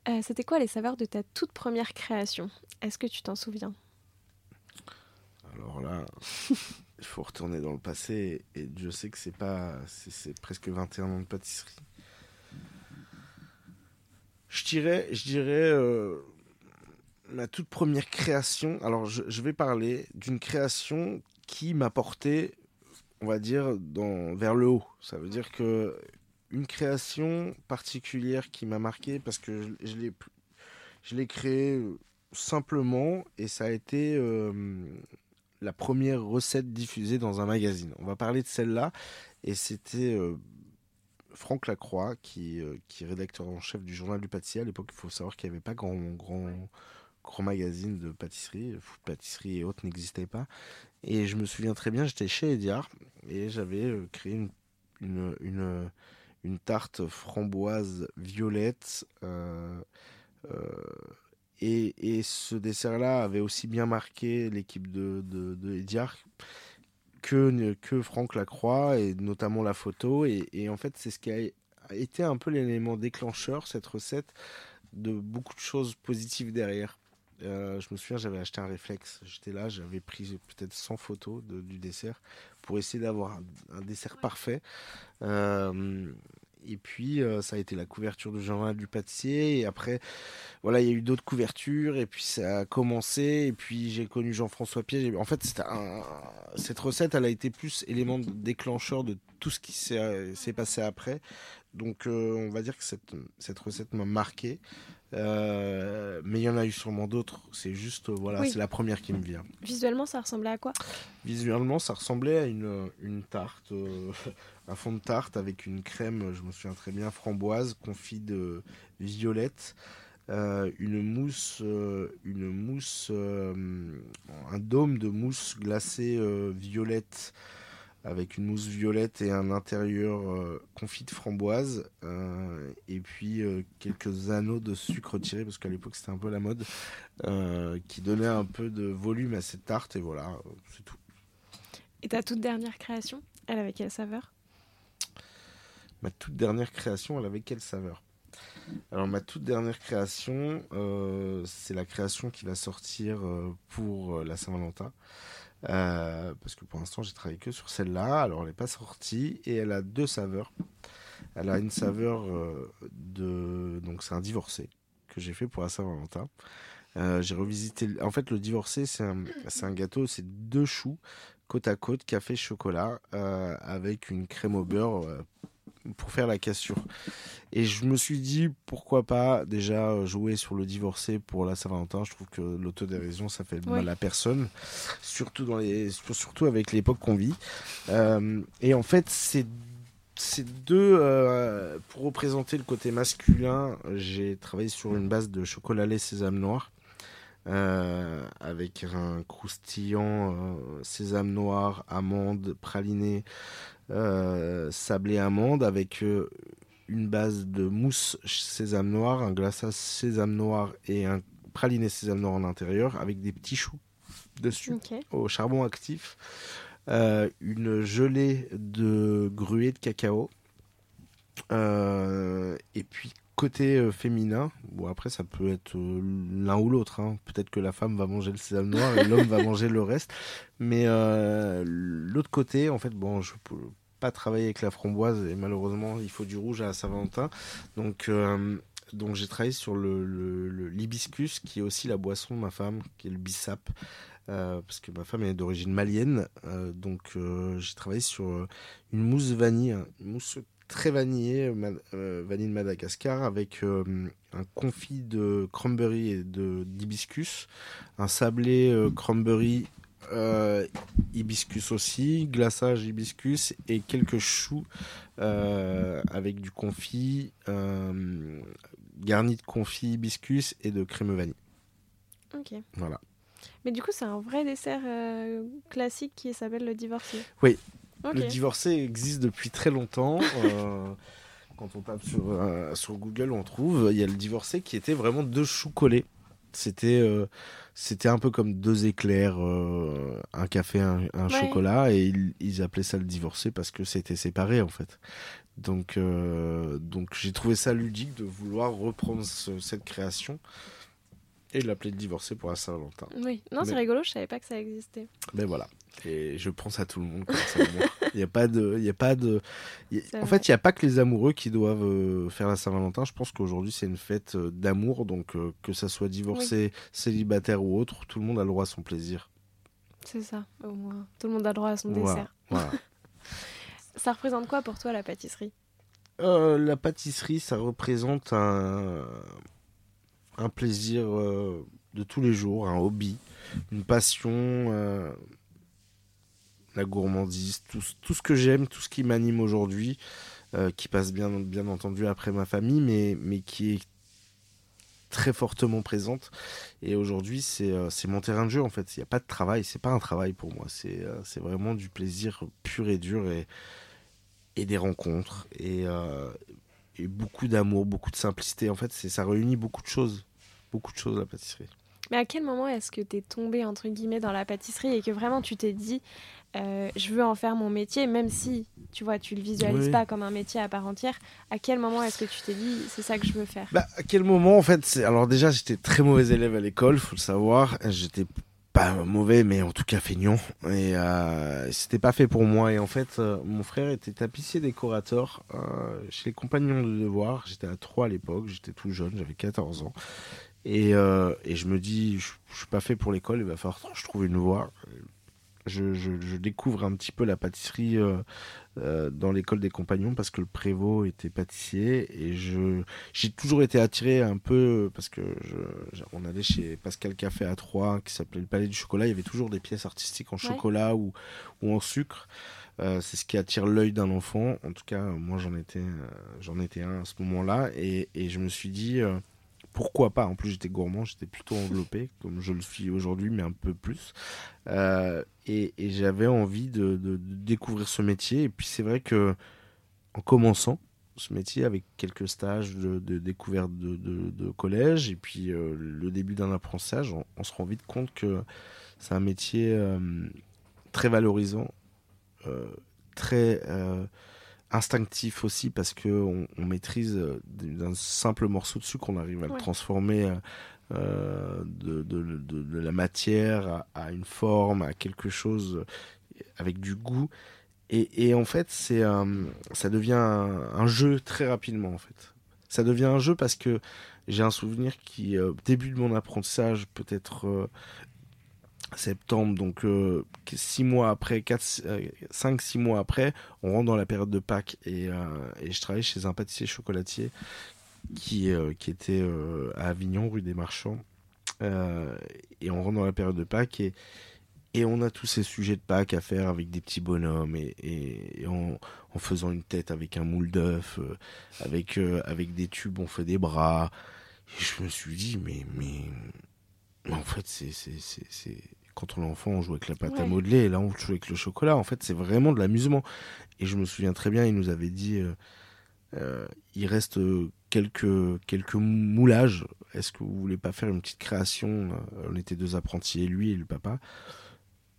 Euh, c'était quoi les saveurs de ta toute première création? Est-ce que tu t'en souviens? Alors là, il faut retourner dans le passé et je sais que c'est pas c'est presque 21 ans de pâtisserie. Je dirais, je dirais euh, ma toute première création. Alors je, vais parler d'une création qui m'a porté on va dire, dans, vers le haut. Ça veut dire que une création particulière qui m'a marqué parce que je, l'ai je l'ai créé simplement et ça a été euh, la première recette diffusée dans un magazine. On va parler de celle-là et c'était euh, Franck Lacroix qui, euh, qui est rédacteur en chef du journal du pâtissier. À l'époque, il faut savoir qu'il n'y avait pas grand, grand, grand magazine de pâtisserie, pâtisserie et autres n'existaient pas. Et je me souviens très bien, j'étais chez Ediard et j'avais euh, créé une, une, une, tarte framboise violette. Euh, euh, et, et, ce dessert-là avait aussi bien marqué l'équipe de, de, de que, que Franck Lacroix, et notamment la photo. Et en fait, c'est ce qui a été un peu l'élément déclencheur, cette recette, de beaucoup de choses positives derrière. Euh, je me souviens, j'avais acheté un réflexe. J'étais là, j'avais pris peut-être 100 photos de, du dessert pour essayer d'avoir un, dessert parfait. Euh, et puis, euh, ça a été la couverture du journal du pâtissier. Et après, voilà, il y a eu d'autres couvertures. Et puis, ça a commencé. Et puis, j'ai connu Jean-François Pied. En fait, un... cette recette, elle a été plus élément déclencheur de tout ce qui s'est passé après. Donc, on va dire que cette, cette recette m'a marqué. Euh, mais il y en a eu sûrement d'autres. C'est juste, euh, voilà, c'est la première qui me vient. Visuellement, ça ressemblait à quoi? Visuellement, ça ressemblait à une, une tarte, euh, un fond de tarte avec une crème, je me souviens très bien, framboise, confit de violette, une mousse, une mousse, un dôme de mousse glacée violette avec une mousse violette et un intérieur euh, confit de framboise, euh, et puis euh, quelques anneaux de sucre tiré, parce qu'à l'époque c'était un peu la mode, qui donnait un peu de volume à cette tarte, et voilà, c'est tout. Et ta toute dernière création, elle avait quelle saveur? Ma toute dernière création, elle avait quelle saveur? Alors ma toute dernière création, c'est la création qui va sortir pour la Saint-Valentin. Euh, parce que pour l'instant, j'ai travaillé que sur celle-là. Alors, elle n'est pas sortie et elle a deux saveurs. Elle a une saveur euh, de. Donc, c'est un divorcé que j'ai fait pour la Saint-Valentin. Euh, j'ai revisité. En fait, le divorcé, c'est un, un, gâteau, c'est deux choux côte à côte, café, chocolat, avec une crème au beurre pour faire la cassure. Et je me suis dit, pourquoi pas déjà jouer sur le divorcé pour la Saint-Valentin. Je trouve que l'autodérision, ça fait mal à personne. Surtout, dans les, surtout avec l'époque qu'on vit. Euh, et en fait, c'est ces deux, euh, pour représenter le côté masculin, j'ai travaillé sur une base de chocolat lait sésame noir. Euh, avec un croustillant sésame noir, amande, praliné, euh, sablé amande avec euh, une base de mousse sésame noir, un glaçage sésame noir et un praliné sésame noir en intérieur avec des petits choux dessus au charbon actif. Euh, une gelée de gruée de cacao. et puis côté féminin, bon après ça peut être l'un ou l'autre. Hein. Peut-être que la femme va manger le sésame noir et l'homme va manger le reste. Mais l'autre côté, en fait, bon, je pas travailler avec la framboise et malheureusement il faut du rouge à Saint-Valentin. Donc euh, donc j'ai travaillé sur le, l'hibiscus qui est aussi la boisson de ma femme qui est le bissap euh, parce que ma femme est d'origine malienne euh, donc j'ai travaillé sur une mousse vanille une mousse très vanillée vanille de Madagascar avec un confit de cranberry et de d'hibiscus un sablé cranberry euh, hibiscus aussi, glaçage hibiscus et quelques choux euh, avec du confit euh, garni de confit hibiscus et de crème vanille. Ok. Voilà. Mais du coup, c'est un vrai dessert euh, classique qui s'appelle le divorcé. Oui. Le divorcé existe depuis très longtemps. euh, quand on tape sur, euh, sur Google, on trouve. Il y a le divorcé qui était vraiment deux choux collés. C'était euh, c'était un peu comme deux éclairs, un café, un, un Ouais. chocolat, et ils, ils appelaient ça le divorcé parce que c'était séparé en fait. Donc, donc j'ai trouvé ça ludique de vouloir reprendre ce- cette création et l'appeler le divorcé pour la Saint-Valentin. Oui, non, c'est Mais- rigolo, je savais pas que ça existait. Ben voilà. Et je pense à tout le monde comme ça. Il n'y a pas de, il y a pas de. a- En vrai. fait, il n'y a pas que les amoureux qui doivent euh, faire la Saint-Valentin. Je pense qu'aujourd'hui c'est une fête euh, d'amour, donc euh, que ça soit divorcé, célibataire ou autre, tout le monde a le droit à son plaisir. C'est ça, au moins. Tout le monde a le droit à son Voilà. dessert. Voilà. Ça représente quoi pour toi la pâtisserie? La pâtisserie, ça représente un, un plaisir de tous les jours, un hobby, une passion, la gourmandise, tout, tout ce que j'aime, tout ce qui m'anime aujourd'hui, euh, qui passe bien, bien entendu après ma famille, mais, mais qui est très fortement présente. Et aujourd'hui, c'est euh, mon terrain de jeu en fait. Il n'y a pas de travail, c'est pas un travail pour moi. C'est euh, c'est vraiment du plaisir pur et dur et, et des rencontres et, et beaucoup d'amour, beaucoup de simplicité. En fait, ça réunit beaucoup de choses. Beaucoup de choses la pâtisserie. Mais à quel moment est-ce que t'es tombé entre guillemets dans la pâtisserie et que vraiment tu t'es dit euh, je veux en faire mon métier, même si tu vois tu le visualises Oui. pas comme un métier à part entière. À quel moment est-ce que tu t'es dit c'est ça que je veux faire? Bah, à quel moment en fait. Alors déjà j'étais très mauvais élève à l'école, faut le savoir. J'étais pas mauvais mais en tout cas feignant. Et euh, c'était pas fait pour moi. Et en fait euh, mon frère était tapissier décorateur chez les compagnons de devoir. J'étais à 3 à l'époque, j'étais tout jeune, j'avais 14 ans. Et, et je me dis, je, je suis pas fait pour l'école, il va falloir que je trouve une voie. Je, je- je découvre un petit peu la pâtisserie euh, euh, dans l'école des compagnons parce que le prévôt était pâtissier et je j'ai toujours été attiré un peu parce que je, on allait chez Pascal Café à Troyes qui s'appelait le Palais du Chocolat. Il y avait toujours des pièces artistiques en Ouais. chocolat ou, ou en sucre. Euh, c'est ce qui attire l'œil d'un enfant. En tout cas, moi j'en étais, j'en étais un à ce moment-là et, et je me suis dit pourquoi pas? En plus, j'étais gourmand, j'étais plutôt enveloppé comme je le suis aujourd'hui, mais un peu plus. Euh, et j'avais envie de, découvrir ce métier. Et puis c'est vrai que en commençant ce métier avec quelques stages de, découverte de, collège et puis euh, le début d'un apprentissage, on, se rend vite compte que c'est un métier euh, très valorisant, très instinctif aussi parce que on, on maîtrise euh, d'un simple morceau de sucre, on arrive à le transformer euh, euh, de, de- de- de la matière à, à une forme, à quelque chose avec du goût. Et, et en fait, c'est ça devient un, un jeu très rapidement en fait. Ça devient un jeu parce que j'ai un souvenir qui, euh, début de mon apprentissage, peut-être euh, septembre, donc euh, six mois après, 5 six mois après, on rentre dans la période de Pâques et, euh, et je travaille chez un pâtissier chocolatier qui, euh, qui était euh, à Avignon, rue des Marchands. Euh, et on rentre dans la période de Pâques et, et on a tous ces sujets de Pâques à faire avec des petits bonhommes et, et- en, faisant une tête avec un moule d'œuf, euh, avec, euh, avec des tubes, on fait des bras. Et je me suis dit, mais, mais, mais en fait, c'est- quand on est enfant, on joue avec la pâte à modeler, et là, on joue avec le chocolat. En fait, c'est vraiment de l'amusement. Et je me souviens très bien, il nous avait dit, euh, euh, il reste euh, quelques, quelques moulages. Est-ce que vous voulez pas faire une petite création? On était deux apprentis, lui et le papa.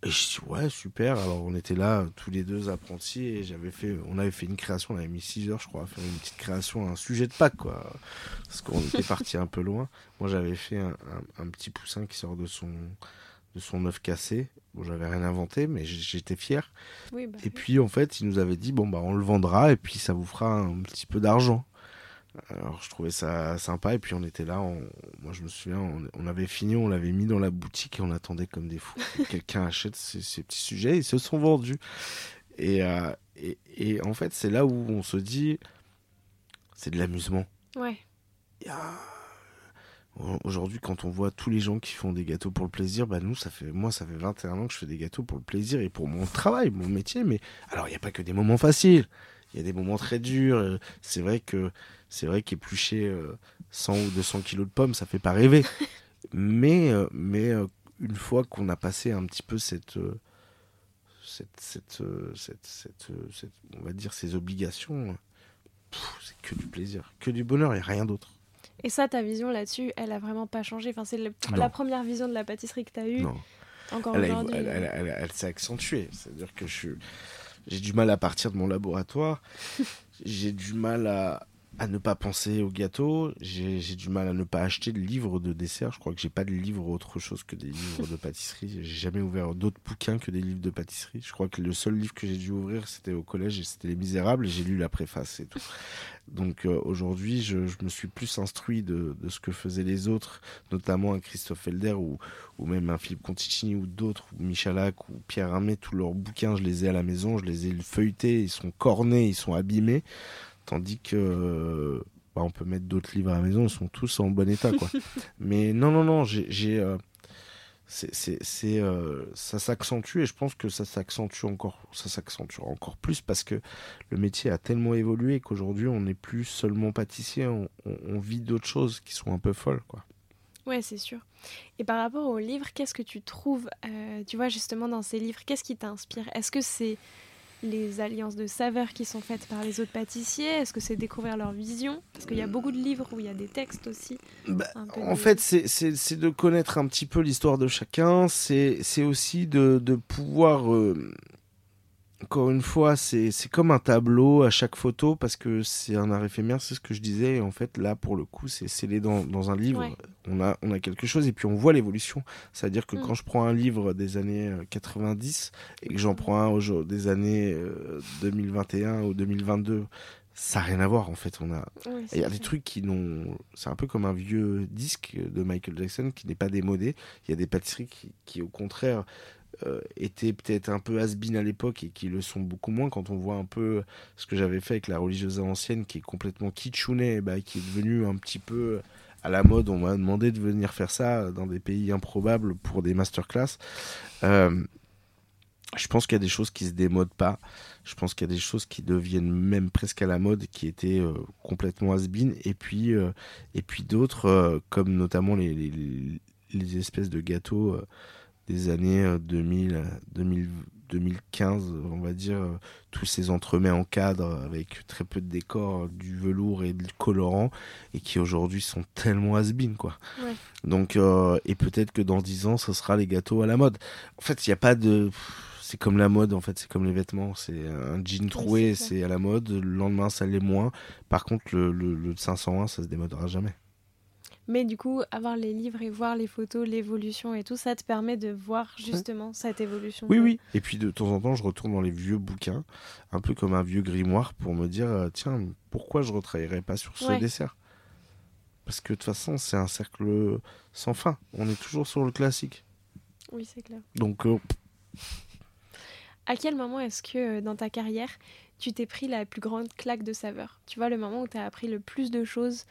Et je dis ouais super. Alors on était là tous les deux apprentis et j'avais fait, on avait fait une création, on avait mis 6 heures je crois à faire une petite création, un sujet de Pâques quoi, parce qu'on était parti un peu loin. Moi j'avais fait un, un- un petit poussin qui sort de son de son œuf cassé. Bon j'avais rien inventé mais j'étais fier. Oui, bah, Et puis en fait il nous avait dit bon bah on le vendra et puis ça vous fera un petit peu d'argent. Alors je trouvais ça sympa et puis on était là, on- moi je me souviens, on, on avait fini, on l'avait mis dans la boutique et on attendait comme des fous. que Quelqu'un achète ces, ces petits sujets, ils se sont vendus. Et, euh, et, et en fait c'est là où on se dit, c'est de l'amusement. ouais. Il y a- Aujourd'hui, quand on voit tous les gens qui font des gâteaux pour le plaisir, bah nous, ça fait, moi, ça fait 21 ans que je fais des gâteaux pour le plaisir et pour mon travail, mon métier. Mais alors, il n'y a pas que des moments faciles. Il y a des moments très durs. Euh, C'est vrai que c'est vrai qu'éplucher euh, 100 ou 200 kilos de pommes, ça fait pas rêver. mais euh, mais euh, une fois qu'on a passé un petit peu cette, cette, cette, cette, on va dire, ces obligations, c'est que du plaisir, que du bonheur et rien d'autre. Et ça, ta vision là-dessus, elle a vraiment pas changé. Enfin, c'est la première vision de la pâtisserie que tu as eue. Encore aujourd'hui. Elle, elle s'est accentuée. C'est-à-dire que je j'ai du mal à partir de mon laboratoire. j'ai du mal à, à ne pas penser au gâteau. J'ai du mal à ne pas acheter de livres de dessert. Je crois que j'ai pas de livres autre chose que des livres de pâtisserie. J'ai jamais ouvert d'autres bouquins que des livres de pâtisserie. Je crois que le seul livre que j'ai dû ouvrir, c'était au collège et c'était Les Misérables et j'ai lu la préface et tout. Donc euh, aujourd'hui, je, me suis plus instruit de, de, ce que faisaient les autres, notamment un Christophe Felder ou, ou même un Philippe Conticini ou d'autres, ou Michalak ou Pierre Hermé. Tous leurs bouquins, je les ai à la maison, je les ai feuilletés, ils sont cornés, ils sont abîmés. Tandis que bah, on peut mettre d'autres livres à la maison, ils sont tous en bon état, quoi. Mais non, non, non, j'ai, euh, c'est, euh, ça s'accentue et je pense que ça s'accentue encore, ça s'accentue encore plus parce que le métier a tellement évolué qu'aujourd'hui on n'est plus seulement pâtissier, on, vit d'autres choses qui sont un peu folles, quoi. Ouais, c'est sûr. Et par rapport aux livres, qu'est-ce que tu trouves, euh, tu vois, justement dans ces livres, qu'est-ce qui t'inspire? Est-ce que c'est les alliances de saveurs qui sont faites par les autres pâtissiers Est-ce que c'est découvrir leur vision? Parce qu'il y a beaucoup de livres où il y a des textes aussi. Bah, en fait, c'est de connaître un petit peu l'histoire de chacun. C'est aussi de, de pouvoir euh, encore une fois, c'est comme un tableau à chaque photo parce que c'est un art éphémère, c'est ce que je disais. Et en fait, là, pour le coup, c'est scellé dans, dans, un livre. On, a, on a quelque chose et puis on voit l'évolution. C'est-à-dire que mm. quand je prends un livre des années 90 euh, et que j'en prends un des années 2021 euh, ou 2022, ça n'a rien à voir en fait. On a, il y a des trucs qui n'ont, c'est un peu comme un vieux disque de Michael Jackson qui n'est pas démodé. Il y a des pâtisseries qui, qui au contraire étaient peut-être un peu has à l'époque et qui le sont beaucoup moins quand on voit un peu ce que j'avais fait avec la religieuse ancienne qui est complètement kitschounet, bah, qui est devenu un petit peu à la mode. On m'a demandé de venir faire ça dans des pays improbables pour des masterclass. Euh, je pense qu'il y a des choses qui se démodent pas. Je pense qu'il y a des choses qui deviennent même presque à la mode, qui étaient euh, complètement has Et puis, et puis d'autres, comme notamment les, espèces de gâteaux des années 2000, 2000, 2015, on va dire, euh, tous ces entremets en cadre avec très peu de décors, du velours et du colorant, et qui aujourd'hui sont tellement has quoi. Donc, euh, et peut-être que dans 10 ans, ce sera les gâteaux à la mode. En fait, il n'y a pas de. C'est comme la mode, en fait, c'est comme les vêtements. C'est un jean troué, c'est à la mode. Le lendemain, ça l'est moins. Par contre, le, le, le 501, ça se démodera jamais. Mais du coup, avoir les livres et voir les photos, l'évolution et tout, ça te permet de voir justement cette évolution. Oui, oui. Et puis de temps en temps, je retourne dans les vieux bouquins, un peu comme un vieux grimoire, pour me dire, euh, tiens, pourquoi je ne retravaillerais pas sur ce dessert? Parce que de toute façon, c'est un cercle sans fin. On est toujours sur le classique. Oui, c'est clair. Donc... Euh, à quel moment est-ce que euh, dans ta carrière, tu t'es pris la plus grande claque de saveur? Tu vois, le moment où tu as appris le plus de choses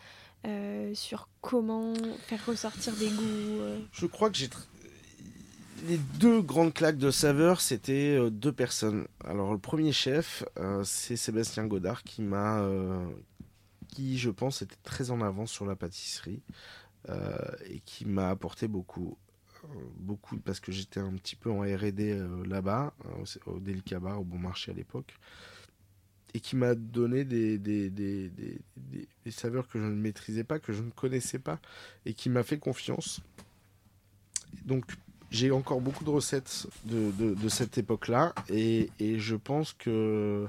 euh, sur comment faire ressortir des goûts euh. Je crois que j'ai. Les deux grandes claques de saveur, c'était euh, deux personnes. Alors, le premier chef, c'est Sébastien Godard qui m'a. qui, je pense, était très en avance sur la pâtisserie et qui m'a apporté beaucoup. Beaucoup parce que j'étais un petit peu en RD là-bas, au Delica Bar, au Bon Marché à l'époque et qui m'a donné des, des, des, des, saveurs que je ne maîtrisais pas, que je ne connaissais pas, et qui m'a fait confiance. Donc j'ai encore beaucoup de recettes de, de, cette époque-là, et, et, je pense que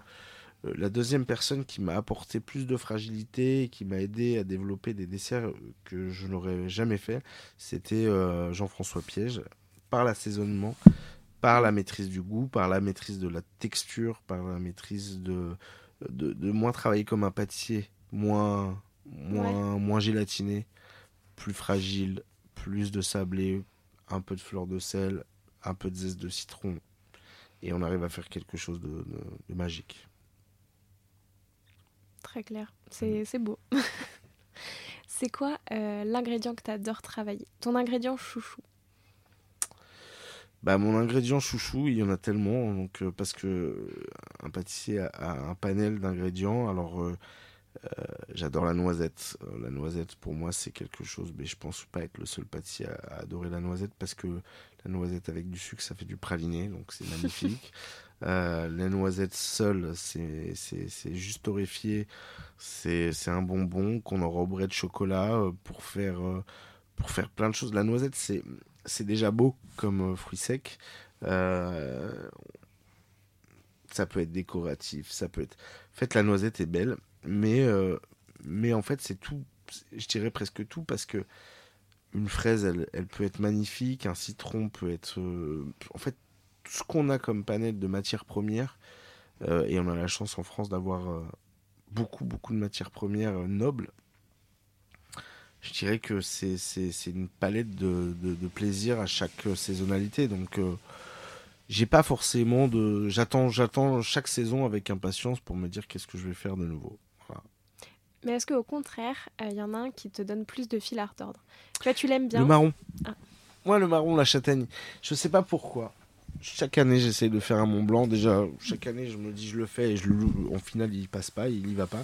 euh, la deuxième personne qui m'a apporté plus de fragilité, qui m'a aidé à développer des desserts que je n'aurais jamais fait, c'était euh, Jean-François Piège, par l'assaisonnement par la maîtrise du goût, par la maîtrise de la texture, par la maîtrise de, de, moins travailler comme un pâtissier, moins, moins, moins gélatiné, plus fragile, plus de sablé, un peu de fleur de sel, un peu de zeste de citron. Et on arrive à faire quelque chose de, magique. Très clair, c'est mm. beau. c'est quoi euh, l'ingrédient que tu adores travailler? Ton ingrédient chouchou bah, mon ingrédient chouchou, il y en a tellement, donc euh, parce que euh, un pâtissier a, un panel d'ingrédients. Alors, euh, j'adore la noisette. la noisette, pour moi, c'est quelque chose, mais je pense pas être le seul pâtissier à, adorer la noisette parce que La noisette avec du sucre, ça fait du praliné, donc c'est magnifique. La noisette seule, c'est juste torréfié. C'est un bonbon qu'on enroberait de chocolat pour faire, pour faire plein de choses. La noisette, c'est déjà beau comme fruit sec. ça peut être décoratif, ça peut être. En fait, la noisette est belle, mais, mais en fait, c'est tout. Je dirais presque tout parce que une fraise, elle, elle, peut être magnifique, un citron peut être. en fait, tout ce qu'on a comme panel de matières premières, euh, et on a la chance en France d'avoir euh, beaucoup, beaucoup de matières premières euh, nobles, je dirais que c'est une palette de, de, plaisir à chaque saisonnalité. Donc, j'ai pas forcément de. J'attends j'attends chaque saison avec impatience pour me dire qu'est-ce que je vais faire de nouveau. Mais est-ce qu'au contraire, il y en a un qui te donne plus de fil à retordre? Tu vois, tu l'aimes bien? Le marron. Ah. Moi, le marron, la châtaigne. Je sais pas pourquoi chaque année, j'essaye de faire un Mont Blanc. Déjà, chaque année, je me dis, je le fais et je le, en final, il passe pas, il y va pas.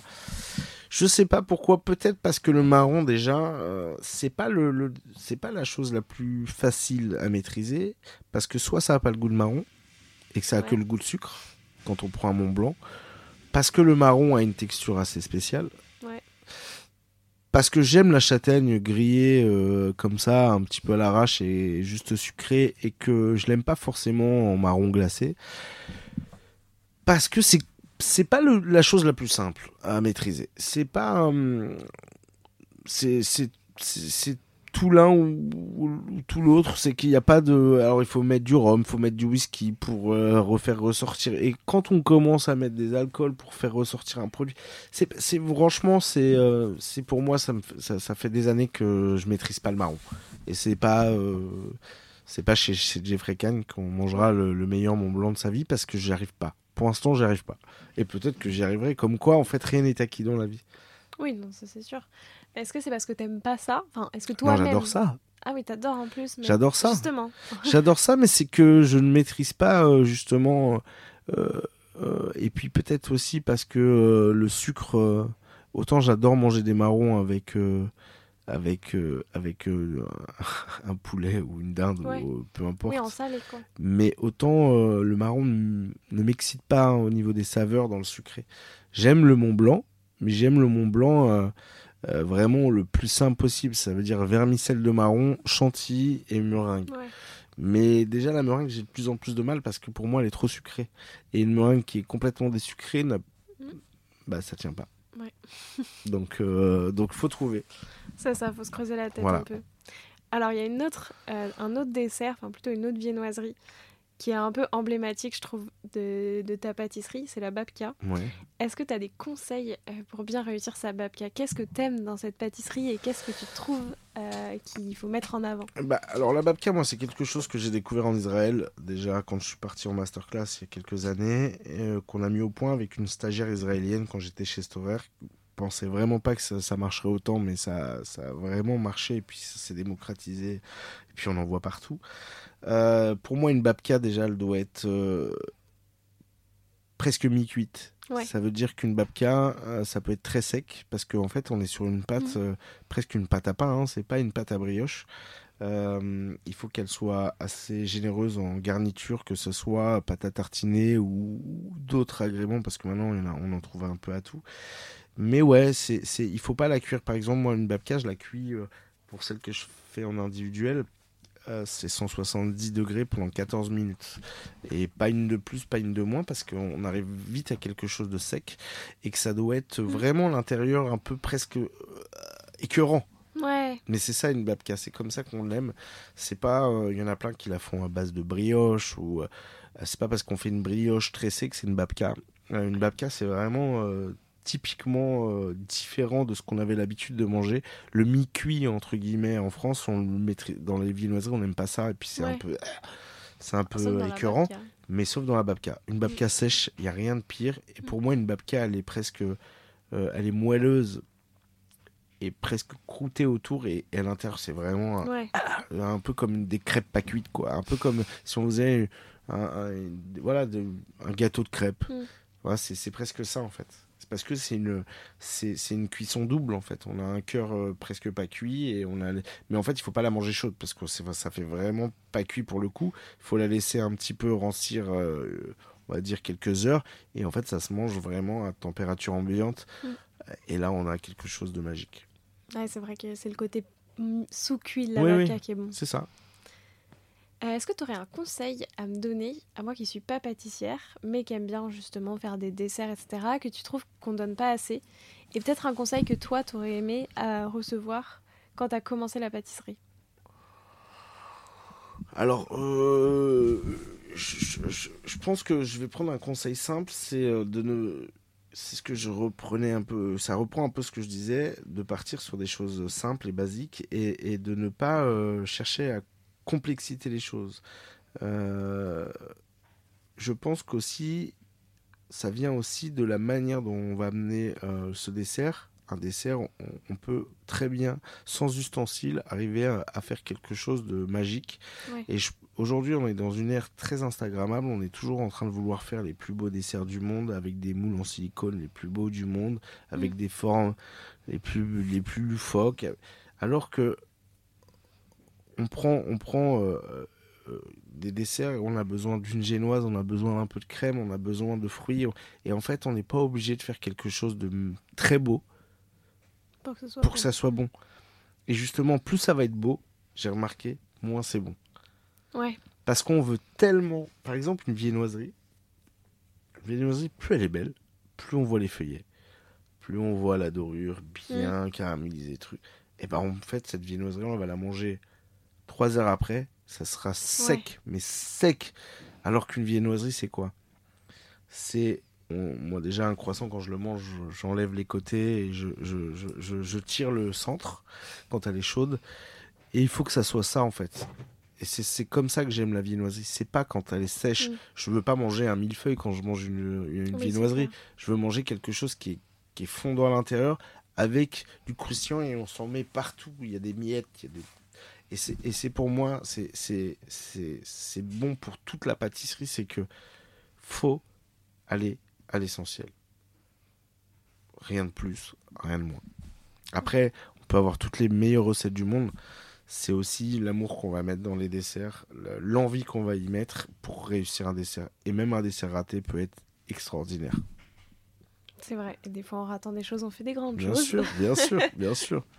Je sais pas pourquoi. Peut-être parce que le marron, déjà, euh, c'est pas le, c'est pas la chose la plus facile à maîtriser. Parce que soit ça a pas le goût de marron et que ça a que le goût de sucre quand on prend un Mont Blanc. Parce que le marron a une texture assez spéciale parce que j'aime la châtaigne grillée euh, comme ça, un petit peu à l'arrache et juste sucrée, et que je l'aime pas forcément en marron glacé. Parce que c'est c'est pas la chose la plus simple à maîtriser. C'est pas hum, c'est tout l'un ou, tout l'autre, c'est qu'il n'y a pas de. Alors il faut mettre du rhum, il faut mettre du whisky pour euh, refaire ressortir. Et quand on commence à mettre des alcools pour faire ressortir un produit, c'est, franchement, c'est, euh, c'est pour moi, ça, ça, fait des années que je maîtrise pas le marron. Et c'est pas. Euh, c'est pas chez, chez Jeffrey Kahn qu'on mangera le, meilleur Mont Blanc de sa vie parce que j'y arrive pas. Pour l'instant, j'y arrive pas. Et peut-être que j'y arriverai. Comme quoi, en fait, rien n'est acquis dans la vie. Oui, non, ça c'est sûr. Est-ce que c'est parce que t'aimes pas ça? Enfin, Est-ce que toi Non, j'adore ça. Ah oui, t'adores en plus. J'adore ça. Justement. j'adore ça, mais c'est que je ne maîtrise pas euh, justement. Euh, euh, et puis peut-être aussi parce que le sucre. autant j'adore manger des marrons avec avec avec un poulet ou une dinde ou peu importe. Oui, en salé quoi. Mais autant le marron ne m'excite pas hein, au niveau des saveurs dans le sucré. J'aime le Mont Blanc, mais j'aime le Mont Blanc euh, vraiment le plus simple possible. Ça veut dire vermicelle de marron, chantilly et meringue. Mais déjà, la meringue, j'ai de plus en plus de mal parce que pour moi, elle est trop sucrée. Et une meringue qui est complètement désucrée, mm. bah, ça tient pas. donc, euh, donc, faut trouver. Ça, ça, faut se creuser la tête un peu. Alors, il y a une autre, euh, un autre dessert, enfin plutôt une autre viennoiserie qui est un peu emblématique, je trouve, de, de ta pâtisserie, c'est la babka. Est-ce que tu as des conseils euh, pour bien réussir sa babka? Qu'est-ce que tu aimes dans cette pâtisserie et qu'est-ce que tu trouves euh, qu'il faut mettre en avant? Bah, Alors la babka, moi, c'est quelque chose que j'ai découvert en Israël, déjà quand je suis parti en masterclass il y a quelques années, euh, qu'on a mis au point avec une stagiaire israélienne quand j'étais chez Stover. Je pensais vraiment pas que ça, marcherait autant, mais ça, ça a vraiment marché et puis ça s'est démocratisé et puis on en voit partout. Euh, pour moi, une babka, déjà, elle doit être euh, presque mi-cuite. Ça veut dire qu'une babka, euh, ça peut être très sec, parce qu'en fait, on est sur une pâte, mhm. presque une pâte à pain, hein, c'est pas une pâte à brioche. il faut qu'elle soit assez généreuse en garniture, que ce soit pâte à tartiner ou, d'autres agréments, parce que maintenant, on en trouve un peu à tout. Mais ouais, c'est, il faut pas la cuire. Par exemple, moi, une babka, je la cuis, pour celle que je fais en individuel, euh, c'est 170 degrés pendant 14 minutes. Et pas une de plus, pas une de moins, parce qu'on arrive vite à quelque chose de sec et que ça doit être mm. vraiment l'intérieur un peu presque euh, écœurant. Ouais. Mais c'est ça une babka, c'est comme ça qu'on l'aime. C'est pas, il euh, y en a plein qui la font à base de brioche ou c'est pas parce qu'on fait une brioche tressée que c'est une babka. une babka, c'est vraiment typiquement euh, différent de ce qu'on avait l'habitude de manger. Le mi-cuit, entre guillemets, en France, on le mettrait dans les viennoiseries, on n'aime pas ça, et puis c'est un peu, c'est un peu écœurant, mais sauf dans la babka. Une babka sèche, il n'y a rien de pire, et pour moi, une babka, elle est presque, euh, elle est moelleuse, et presque croûtée autour, et, à l'intérieur, c'est vraiment un, peu comme des crêpes pas cuites, quoi. Un peu comme si on faisait un, voilà, un gâteau de crêpes. Mm. c'est presque ça, en fait. C'est parce que c'est une, c'est, une cuisson double en fait. On a un cœur euh, presque pas cuit et on a, mais en fait il faut pas la manger chaude parce que ça fait vraiment pas cuit pour le coup. Il faut la laisser un petit peu rancir, euh, on va dire quelques heures et en fait ça se mange vraiment à température ambiante. Mm. Et là on a quelque chose de magique. Ouais, c'est vrai que c'est le côté mm, sous cuit de l'avocat qui est bon. C'est ça. Euh, est-ce que tu aurais un conseil à me donner, à moi qui suis pas pâtissière, mais qui aime bien justement faire des desserts, etc., que tu trouves qu'on donne pas assez? Et peut-être un conseil que toi, tu aurais aimé à euh, recevoir quand tu as commencé la pâtisserie? Alors, euh, je, pense que je vais prendre un conseil simple, c'est de ne... C'est ce que je reprenais un peu, ça reprend un peu ce que je disais, de partir sur des choses simples et basiques et de ne pas chercher à complexité les choses. Euh, je pense qu'aussi, ça vient aussi de la manière dont on va amener euh, ce dessert. Un dessert, on, peut très bien, sans ustensiles, arriver à, faire quelque chose de magique. Et aujourd'hui, on est dans une ère très Instagrammable. On est toujours en train de vouloir faire les plus beaux desserts du monde, avec des moules en silicone les plus beaux du monde, avec mm. des formes les plus, les plus loufoques. Alors que on prend, on prend euh, euh, des desserts, on a besoin d'une génoise, on a besoin d'un peu de crème, on a besoin de fruits. Et en fait, on n'est pas obligé de faire quelque chose de très beau pour que, ça soit bon. Et justement, plus ça va être beau, j'ai remarqué, moins c'est bon. Ouais. Parce qu'on veut tellement, par exemple, une viennoiserie. Une viennoiserie, plus elle est belle, plus on voit les feuillets, plus on voit la dorure bien mm. caramélisée, truc. Et ben en fait, cette viennoiserie, on va la manger Trois heures après, ça sera sec, mais sec. Alors qu'une viennoiserie, c'est quoi? C'est moi déjà un croissant quand je le mange, j'enlève les côtés et je, je, je, je, tire le centre quand elle est chaude. Et il faut que ça soit ça en fait. Et c'est comme ça que j'aime la viennoiserie. C'est pas quand elle est sèche. Mm. Je veux pas manger un millefeuille quand je mange une, une viennoiserie. Je veux manger quelque chose qui est, qui est fondant à l'intérieur avec du croustillant et on s'en met partout. Il y a des miettes, il y a des et c'est pour moi, c'est bon pour toute la pâtisserie, c'est que faut aller à l'essentiel. Rien de plus, rien de moins. Après, on peut avoir toutes les meilleures recettes du monde. C'est aussi l'amour qu'on va mettre dans les desserts, l'envie qu'on va y mettre pour réussir un dessert. Et même un dessert raté peut être extraordinaire. C'est vrai. Et des fois, en ratant des choses, on fait des grandes bien choses. Bien sûr, bien sûr, bien sûr.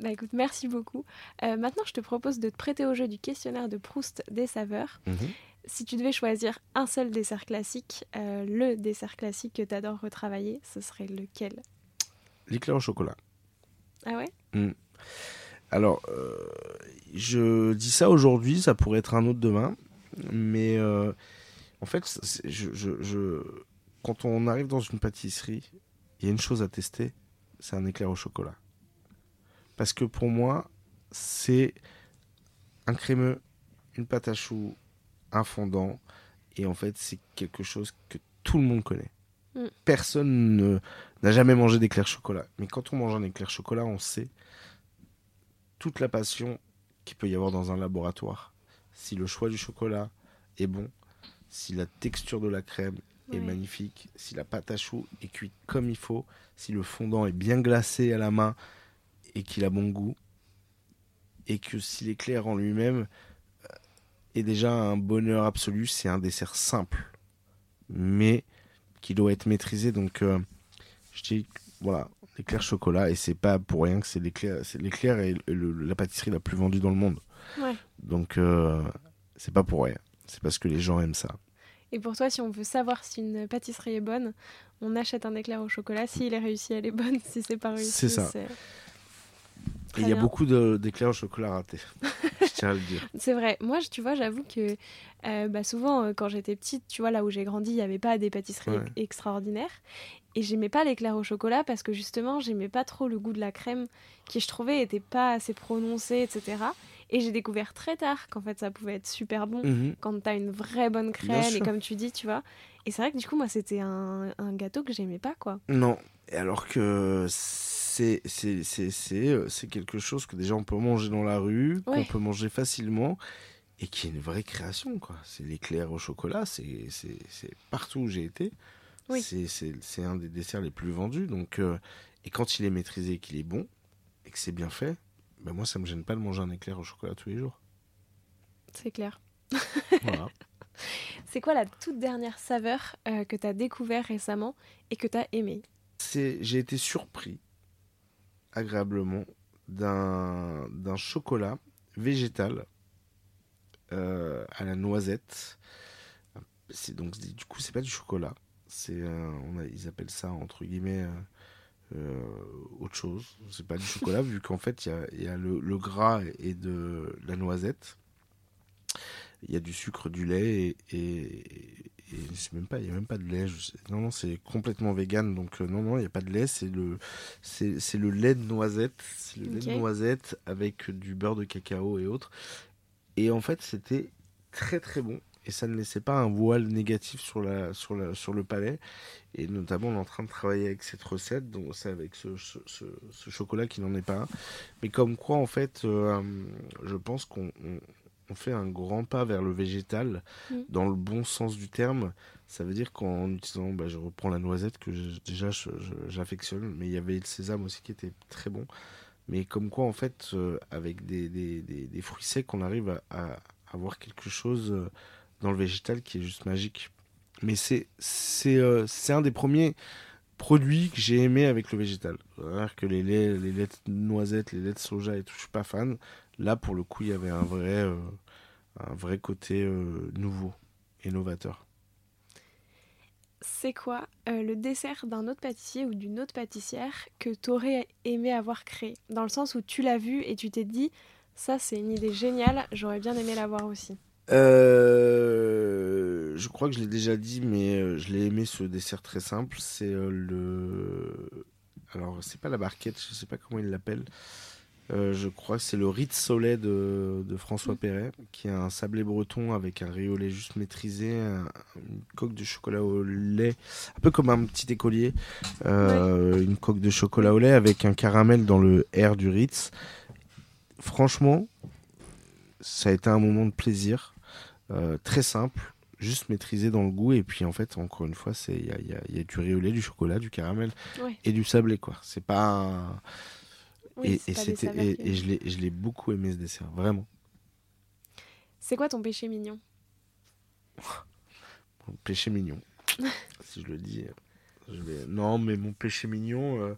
Bah écoute, merci beaucoup. Euh, maintenant, je te propose de te prêter au jeu du questionnaire de Proust des saveurs. Mhm. Si tu devais choisir un seul dessert classique, euh, le dessert classique que tu adores retravailler, ce serait lequel? L'éclair au chocolat. Ah ouais? Mm. Alors, euh, je dis ça aujourd'hui, ça pourrait être un autre demain, mais en fait, je, je, quand on arrive dans une pâtisserie, il y a une chose à tester, c'est un éclair au chocolat. Parce que pour moi, c'est un crémeux, une pâte à choux, un fondant. Et en fait, c'est quelque chose que tout le monde connaît. Mm. Personne n'a jamais mangé d'éclair chocolat. Mais quand on mange un éclair chocolat, on sait toute la passion qu'il peut y avoir dans un laboratoire. Si le choix du chocolat est bon, si la texture de la crème est magnifique, si la pâte à choux est cuite comme il faut, si le fondant est bien glacé à la main, et qu'il a bon goût et que si l'éclair en lui-même euh, est déjà un bonheur absolu, c'est un dessert simple mais qui doit être maîtrisé. Donc euh, je dis voilà, l'éclair chocolat et c'est pas pour rien que c'est l'éclair, c'est l'éclair et la pâtisserie la plus vendue dans le monde. Donc euh, c'est pas pour rien, c'est parce que les gens aiment ça. Et pour toi, si on veut savoir si une pâtisserie est bonne, on achète un éclair au chocolat. S'il est réussi, elle est bonne. Si c'est pas réussi, c'est ça il y a beaucoup d'éclairs au chocolat ratés. je tiens à le dire. C'est vrai. Moi, tu vois, j'avoue que euh, bah, souvent, euh, quand j'étais petite, tu vois, là où j'ai grandi, il n'y avait pas des pâtisseries extraordinaires. Et j'aimais pas l'éclair au chocolat parce que justement, j'aimais pas trop le goût de la crème qui, je trouvais, était pas assez prononcé, etc. Et j'ai découvert très tard qu'en fait, ça pouvait être super bon mhm. quand tu as une vraie bonne crème et comme tu dis, tu vois. Et c'est vrai que du coup, moi, c'était un, un gâteau que j'aimais pas, quoi. Non. Et alors que c'est quelque chose que déjà on peut manger dans la rue, qu'on peut manger facilement et qui est une vraie création. quoi. C'est l'éclair au chocolat, c'est partout où j'ai été. Oui. C'est- C'est c'est un des desserts les plus vendus. Donc, euh, et quand il est maîtrisé qu'il est bon, et que c'est bien fait, ben moi, ça me gêne pas de manger un éclair au chocolat tous les jours. C'est clair. Voilà. C'est quoi la toute dernière saveur euh, que tu as découvert récemment et que tu as aimé C'est- J'ai été surpris, agréablement, d'un chocolat végétal euh, à la noisette. Donc du coup c'est pas du chocolat, c'est ils appellent ça entre guillemets euh, euh, autre chose. C'est pas du chocolat vu qu'en fait il y a, le gras et de la noisette. Il y a du sucre, du lait et, et, et c'est même pas il y a même pas de lait. je sais- non non c'est complètement vegan donc euh, non non il y a pas de lait c'est le c'est le lait de noisette c'est le lait de noisette avec du beurre de cacao et autres. Et en fait c'était très très bon et ça ne laissait pas un voile négatif sur la sur la sur le palais et notamment on est en train de travailler avec cette recette donc c'est avec ce, ce, ce- ce chocolat qui n'en est pas un mais comme quoi en fait euh, je pense qu'on on- fait un grand pas vers le végétal Mm. dans le bon sens du terme. Ça veut dire qu'en utilisant bah, je reprends la noisette que je- déjà j'affectionne mais il y avait le sésame aussi qui était très bon. Mais comme quoi en fait euh, avec des, des, des- des fruits secs on arrive à, à avoir quelque chose euh, dans le végétal qui est juste magique. Mais c'est c'est euh, un des premiers produits que j'ai aimé avec le végétal. Alors que les laits les laits de noisettes les laits de soja et tout je suis pas fan là pour le coup il y avait un vrai euh, un vrai côté euh, nouveau et novateur C'est quoi euh, le dessert d'un autre pâtissier ou d'une autre pâtissière que tu aurais aimé avoir créé? Dans le sens où tu l'as vu et tu t'es dit, ça c'est une idée géniale, j'aurais bien aimé l'avoir aussi. Euh, je crois que je l'ai déjà dit, mais je l'ai aimé ce dessert très simple. C'est le. Alors, c'est pas la barquette, je sais pas comment il l'appelle. Euh, je crois que c'est le Ritz Soleil de, de François Perret, qui est un sablé breton avec un riz au lait juste maîtrisé, un- une coque de chocolat au lait, un peu comme un petit écolier, euh, une coque de chocolat au lait avec un caramel dans le R du Ritz. Franchement, ça a été un moment de plaisir, euh, très simple, juste maîtrisé dans le goût. Et puis en fait, encore une fois, il y a, il y a- il y a du riz au lait, du chocolat, du caramel Ouais. et du sablé quoi. C'est pas un- Oui, et, c'était et, que- et je l'ai je l'ai beaucoup aimé ce dessert, vraiment. C'est quoi ton péché mignon? Mon péché mignon. si je le dis, je vais. Non, mais mon péché mignon. euh,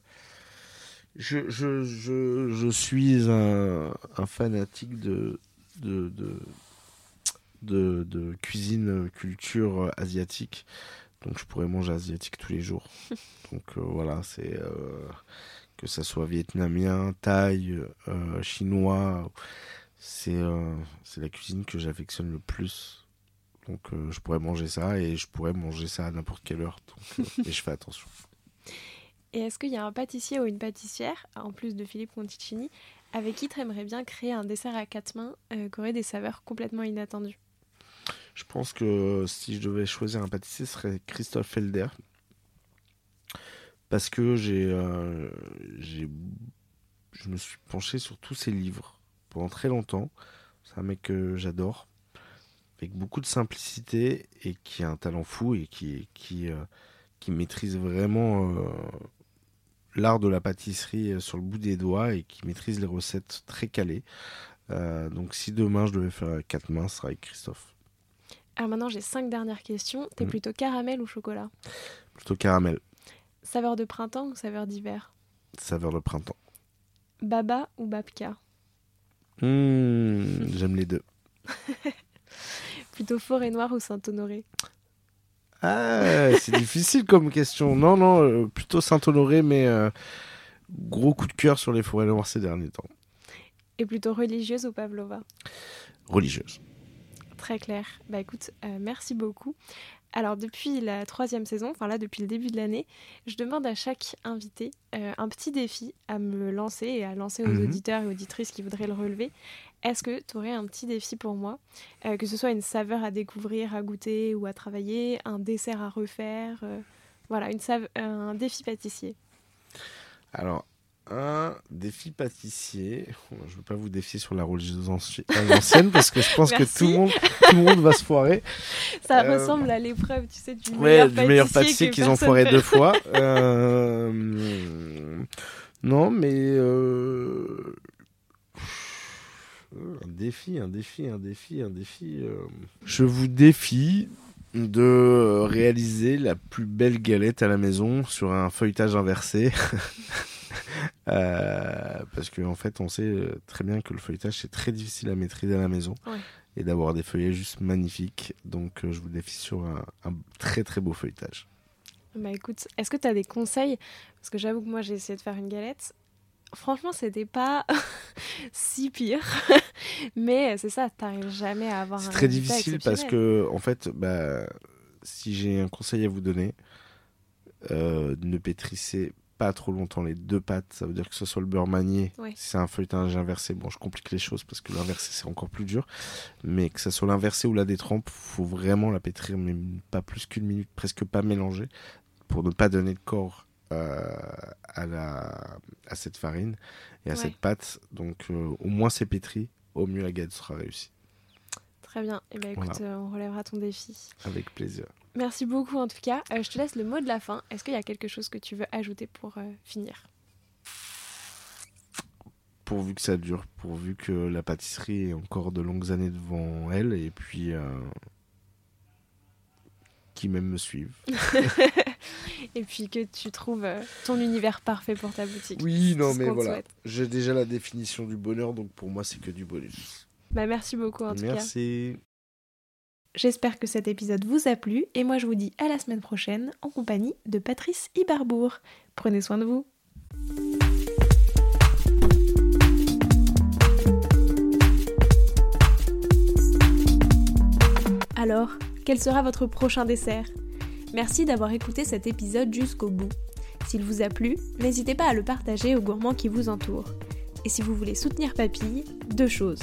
Je, je, je, je suis un, un fanatique de, de, de, de, de cuisine culture asiatique. Donc je pourrais manger asiatique tous les jours. Donc euh, voilà, c'est euh, que ça soit vietnamien, thaï, euh, chinois, c'est euh, la cuisine que j'affectionne le plus. Donc euh, je pourrais manger ça et je pourrais manger ça à n'importe quelle heure. Donc, euh, et je fais attention. Et est-ce qu'il y a un pâtissier ou une pâtissière, en plus de Philippe Conticini, avec qui tu aimerais bien créer un dessert à quatre mains qui aurait des saveurs complètement inattendues? Je pense que si je devais choisir un pâtissier, ce serait Christophe Felder. Parce que j'ai, euh, j'ai, je me suis penché sur tous ses livres pendant très longtemps. C'est un mec que j'adore, avec beaucoup de simplicité et qui a un talent fou et qui, qui, euh, qui maîtrise vraiment euh, l'art de la pâtisserie sur le bout des doigts et qui maîtrise les recettes très calées. Donc si demain je devais faire quatre mains, ce sera avec Christophe. Alors maintenant, j'ai cinq dernières questions. T'es Mhm. plutôt caramel ou chocolat? Plutôt caramel, Saveur de printemps ou saveur d'hiver saveur de printemps. Baba ou babka Mmh, J'aime les deux. Plutôt forêt noire ou Saint-Honoré Ah, c'est difficile comme question. Non, non, euh, plutôt Saint-Honoré, mais euh, gros coup de cœur sur les forêts noires ces derniers temps. Et plutôt religieuse ou pavlova Religieuse. Très clair. Bah écoute, euh, merci beaucoup. Alors depuis la troisième saison, enfin là depuis le début de l'année, je demande à chaque invité euh, un petit défi à me lancer et à lancer aux Mhm. auditeurs et auditrices qui voudraient le relever. Est-ce que tu aurais un petit défi pour moi Euh, Que ce soit une saveur à découvrir, à goûter ou à travailler, un dessert à refaire, euh, voilà, une un défi pâtissier? Alors, un défi pâtissier. Je ne veux pas vous défier sur la rôle ancienne parce que je pense que tout le, monde, tout le monde va se foirer. Ça euh, ressemble à l'épreuve, tu sais, du meilleur pâtissier, du meilleur pâtissier qu'ils ont foiré deux fois. Euh, non, mais euh, un défi, un défi, un défi, un défi. Je vous défie de réaliser la plus belle galette à la maison sur un feuilletage inversé. Euh, parce qu'en en fait, on sait euh, très bien que le feuilletage, c'est très difficile à maîtriser à la maison. Et d'avoir des feuillets juste magnifiques. Donc, euh, je vous défie sur un, très très beau feuilletage. Bah écoute, est-ce que tu as des conseils? Parce que j'avoue que moi, j'ai essayé de faire une galette. Franchement, c'était pas si pire. Mais c'est ça, t'arrives jamais à avoir un. C'est très difficile parce que, en fait, bah, si j'ai un conseil à vous donner, ne pétrissez pas trop longtemps les deux pâtes, ça veut dire que ce soit le beurre manié. Si c'est un feuilletage inversé, bon, je complique les choses parce que l'inversé c'est encore plus dur. Mais que ce soit l'inversé ou la détrempe, faut vraiment la pétrir, mais pas plus qu'une minute, presque pas mélanger, pour ne pas donner de corps euh, à, la, à cette farine et à cette pâte. Donc euh, au moins c'est pétri, au mieux la galette sera réussie. Très bien. Et eh ben, écoute, euh, on relèvera ton défi. Avec plaisir. Merci beaucoup en tout cas. Euh, je te laisse le mot de la fin. Est-ce qu'il y a quelque chose que tu veux ajouter pour euh, finir? Pourvu que ça dure, pourvu que la pâtisserie ait encore de longues années devant elle et puis qui même me suivent. et puis que tu trouves ton univers parfait pour ta boutique. Oui, non, mais voilà. J'ai déjà la définition du bonheur, donc pour moi, c'est que du bonus. Bah, merci beaucoup en tout cas. Merci. J'espère que cet épisode vous a plu et moi je vous dis à la semaine prochaine en compagnie de Patrice Ibarbourg. Prenez soin de vous. Alors, quel sera votre prochain dessert? Merci d'avoir écouté cet épisode jusqu'au bout. S'il vous a plu, n'hésitez pas à le partager aux gourmands qui vous entourent. Et si vous voulez soutenir Papille, deux choses.